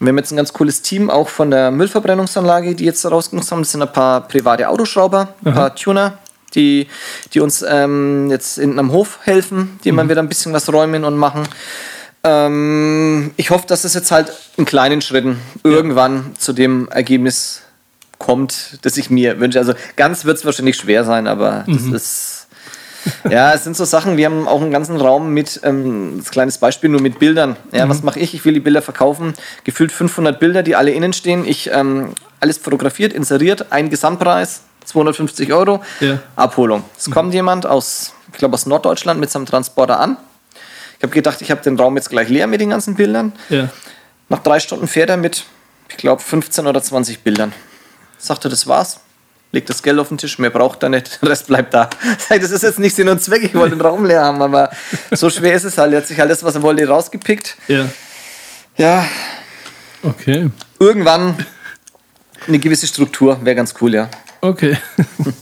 Speaker 2: Wir haben jetzt ein ganz cooles Team, auch von der Müllverbrennungsanlage, die jetzt da rausgenutzt haben. Das sind ein paar private Autoschrauber, ein paar Tuner, die, die uns ähm, jetzt hinten am Hof helfen, die man wieder ein bisschen was räumen und machen. Ähm, ich hoffe, dass es jetzt halt in kleinen Schritten irgendwann zu dem Ergebnis kommt, das ich mir wünsche. Also ganz wird es wahrscheinlich schwer sein, aber das ist ja, es sind so Sachen, wir haben auch einen ganzen Raum mit, ähm, das kleines Beispiel nur mit Bildern. Ja, was mache ich? Ich will die Bilder verkaufen. Gefühlt 500 Bilder, die alle innen stehen. Ich, ähm, alles fotografiert, inseriert, ein Gesamtpreis, 250 Euro.
Speaker 5: Ja.
Speaker 2: Abholung. Es kommt jemand aus, ich glaube aus Norddeutschland mit seinem Transporter an. Ich habe gedacht, ich habe den Raum jetzt gleich leer mit den ganzen Bildern.
Speaker 5: Ja.
Speaker 2: Nach drei Stunden fährt er mit, ich glaube, 15 oder 20 Bildern. Sagt er, das war's. Legt das Geld auf den Tisch, mehr braucht er nicht, der Rest bleibt da. Das ist jetzt nicht Sinn und Zweck, ich wollte den Raum leer haben, aber so schwer ist es halt. Er hat sich alles, was er wollte, rausgepickt.
Speaker 5: Ja.
Speaker 2: Ja,
Speaker 5: Okay.
Speaker 2: irgendwann eine gewisse Struktur wäre ganz cool, ja.
Speaker 5: Okay.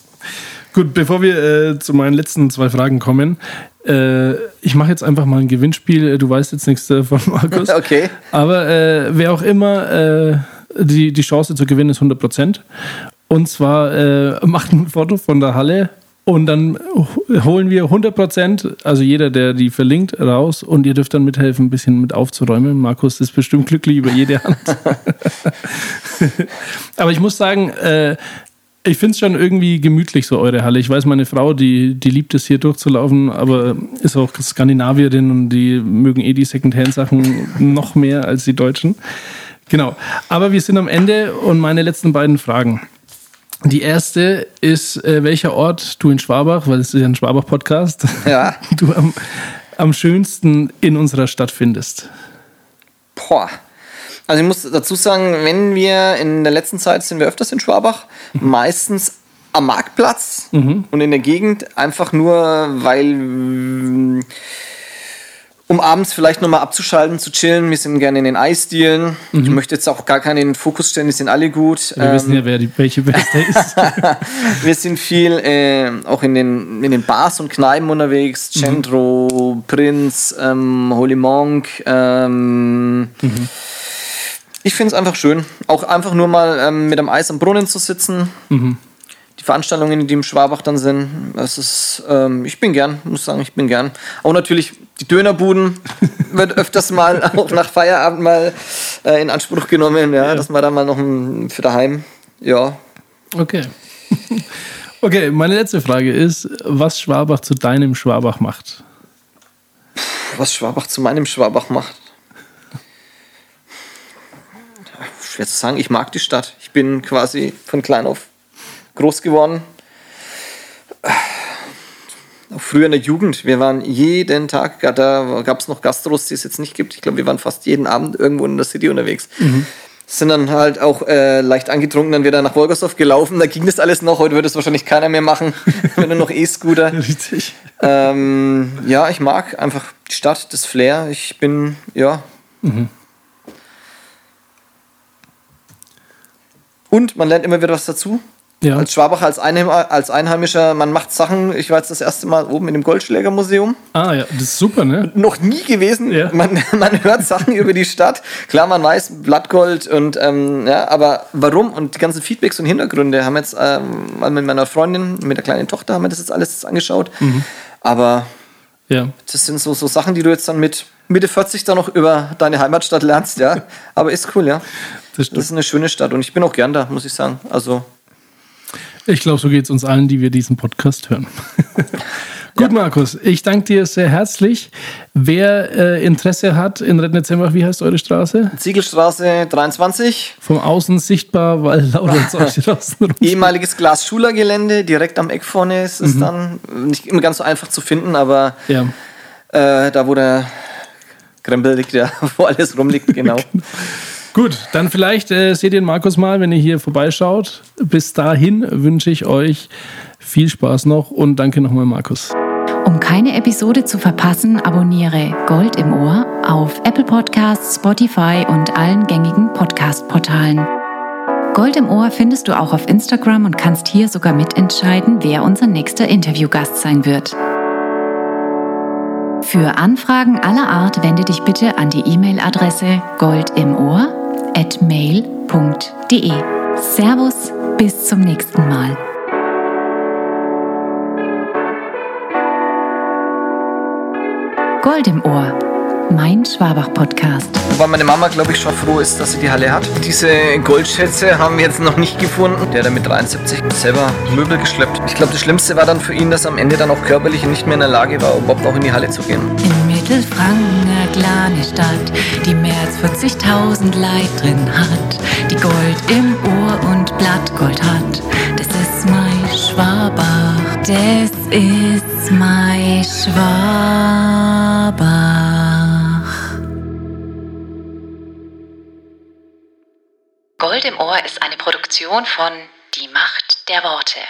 Speaker 5: Gut, bevor wir äh, zu meinen letzten zwei Fragen kommen, äh, ich mache jetzt einfach mal ein Gewinnspiel. Du weißt jetzt nichts davon, Markus.
Speaker 2: Okay.
Speaker 5: Aber äh, wer auch immer, äh, die, die Chance zu gewinnen ist 100 Prozent. Und zwar äh, macht ein Foto von der Halle und dann holen wir 100 Prozent, also jeder, der die verlinkt, raus und ihr dürft dann mithelfen, ein bisschen mit aufzuräumen. Markus ist bestimmt glücklich über jede Hand. Aber ich muss sagen, äh, ich finde es schon irgendwie gemütlich, so eure Halle. Ich weiß, meine Frau, die, die liebt es hier durchzulaufen, aber ist auch Skandinavierin und die mögen eh die Secondhand-Sachen noch mehr als die Deutschen. Genau. Aber wir sind am Ende und meine letzten beiden Fragen. Die erste ist, äh, welcher Ort du in Schwabach, weil es ist ja ein Schwabach-Podcast,
Speaker 2: Ja.
Speaker 5: du am, am schönsten in unserer Stadt findest.
Speaker 2: Boah. Also ich muss dazu sagen, wenn wir in der letzten Zeit sind wir öfters in Schwabach, meistens am Marktplatz und in der Gegend, einfach nur, weil mm, um abends vielleicht nochmal abzuschalten, zu chillen. Wir sind gerne in den Eisdielen. Ich möchte jetzt auch gar keinen in den Fokus stellen, die sind alle gut.
Speaker 5: Wir wissen ja, wer die, welche Beste ist.
Speaker 2: Wir sind viel äh, auch in den, in den Bars und Kneipen unterwegs. Centro, Prinz, ähm, Holy Monk. Ähm, Ich finde es einfach schön, auch einfach nur mal ähm, mit dem Eis am Brunnen zu sitzen. Die Veranstaltungen, die im Schwabach dann sind. Das ist, ähm, ich bin gern, muss sagen, ich bin gern. Auch natürlich die Dönerbuden wird öfters mal auch nach Feierabend mal äh, in Anspruch genommen, ja,
Speaker 5: Ja.
Speaker 2: dass man da mal noch ein, für daheim, ja.
Speaker 5: Okay. Okay, meine letzte Frage ist, was Schwabach zu deinem Schwabach macht.
Speaker 2: was Schwabach zu meinem Schwabach macht. Schwer zu sagen, ich mag die Stadt. Ich bin quasi von klein auf groß geworden. Auch früher in der Jugend, wir waren jeden Tag, da gab es noch Gastros, die es jetzt nicht gibt. Ich glaube, wir waren fast jeden Abend irgendwo in der City unterwegs. Sind dann halt auch äh, leicht angetrunken, dann wieder nach Wolgersdorf gelaufen. Da ging das alles noch. Heute würde es wahrscheinlich keiner mehr machen, wenn nur noch E-Scooter.
Speaker 5: Richtig.
Speaker 2: Ähm, ja, ich mag einfach die Stadt, das Flair. Ich bin, ja. Und man lernt immer wieder was dazu.
Speaker 5: Ja.
Speaker 2: Als Schwabacher, als, Einheim als Einheimischer, man macht Sachen. Ich war jetzt das erste Mal oben in dem Goldschlägermuseum.
Speaker 5: Ah ja, das ist super, ne?
Speaker 2: Noch nie gewesen.
Speaker 5: Ja.
Speaker 2: Man, man hört Sachen über die Stadt. Klar, man weiß Blattgold und ähm, ja, aber warum und die ganzen Feedbacks und Hintergründe haben jetzt ähm, mit meiner Freundin, mit der kleinen Tochter haben wir das jetzt alles angeschaut.
Speaker 5: Mhm.
Speaker 2: Aber
Speaker 5: Ja.
Speaker 2: das sind so, so Sachen, die du jetzt dann mit Mitte 40 dann noch über deine Heimatstadt lernst, ja. Aber ist cool, ja.
Speaker 5: Das.
Speaker 2: Das ist eine schöne Stadt und ich bin auch gern da, muss ich sagen. Also,
Speaker 5: Ich glaube, so geht es uns allen, die wir diesen Podcast hören. Gut, Markus, ich danke dir sehr herzlich. Wer äh, Interesse hat in Rednitzembach, wie heißt eure Straße?
Speaker 2: Ziegelstraße 23,
Speaker 5: Vom Außen sichtbar, weil lauter Zeug draußen rum.
Speaker 2: ehemaliges Glas-Schuler-Gelände, direkt am Eck vorne ist
Speaker 5: Mhm.
Speaker 2: es dann. Nicht immer ganz so einfach zu finden, aber
Speaker 5: Ja.
Speaker 2: äh, da, wo der Krempel liegt, ja, wo alles rumliegt, genau.
Speaker 5: Gut, dann vielleicht äh, seht ihr Markus mal, wenn ihr hier vorbeischaut. Bis dahin wünsche ich euch viel Spaß noch und danke nochmal, Markus.
Speaker 1: Um keine Episode zu verpassen, abonniere Gold im Ohr auf Apple Podcasts, Spotify und allen gängigen Podcast-Portalen. Gold im Ohr findest du auch auf Instagram und kannst hier sogar mitentscheiden, wer unser nächster Interviewgast sein wird. Für Anfragen aller Art wende dich bitte an die E-Mail-Adresse goldimohr@mail.de. Servus, bis zum nächsten Mal. Gold im Ohr, mein Schwabach-Podcast.
Speaker 2: Wobei meine Mama, glaube ich, schon froh ist, dass sie die Halle hat. Diese Goldschätze haben wir jetzt noch nicht gefunden. Der hat mit 73 selber Möbel geschleppt. Ich glaube, das Schlimmste war dann für ihn, dass er am Ende dann auch körperlich nicht mehr in der Lage war, überhaupt auch in die Halle zu gehen.
Speaker 3: In Mittelfranken, eine kleine Stadt, die mehr als 40.000 Leid drin hat, die Gold im Ohr und Blattgold hat. Das ist mein Schwabach, das ist mein Schwabach.
Speaker 1: Gold im Ohr ist eine Produktion von Die Macht der Worte.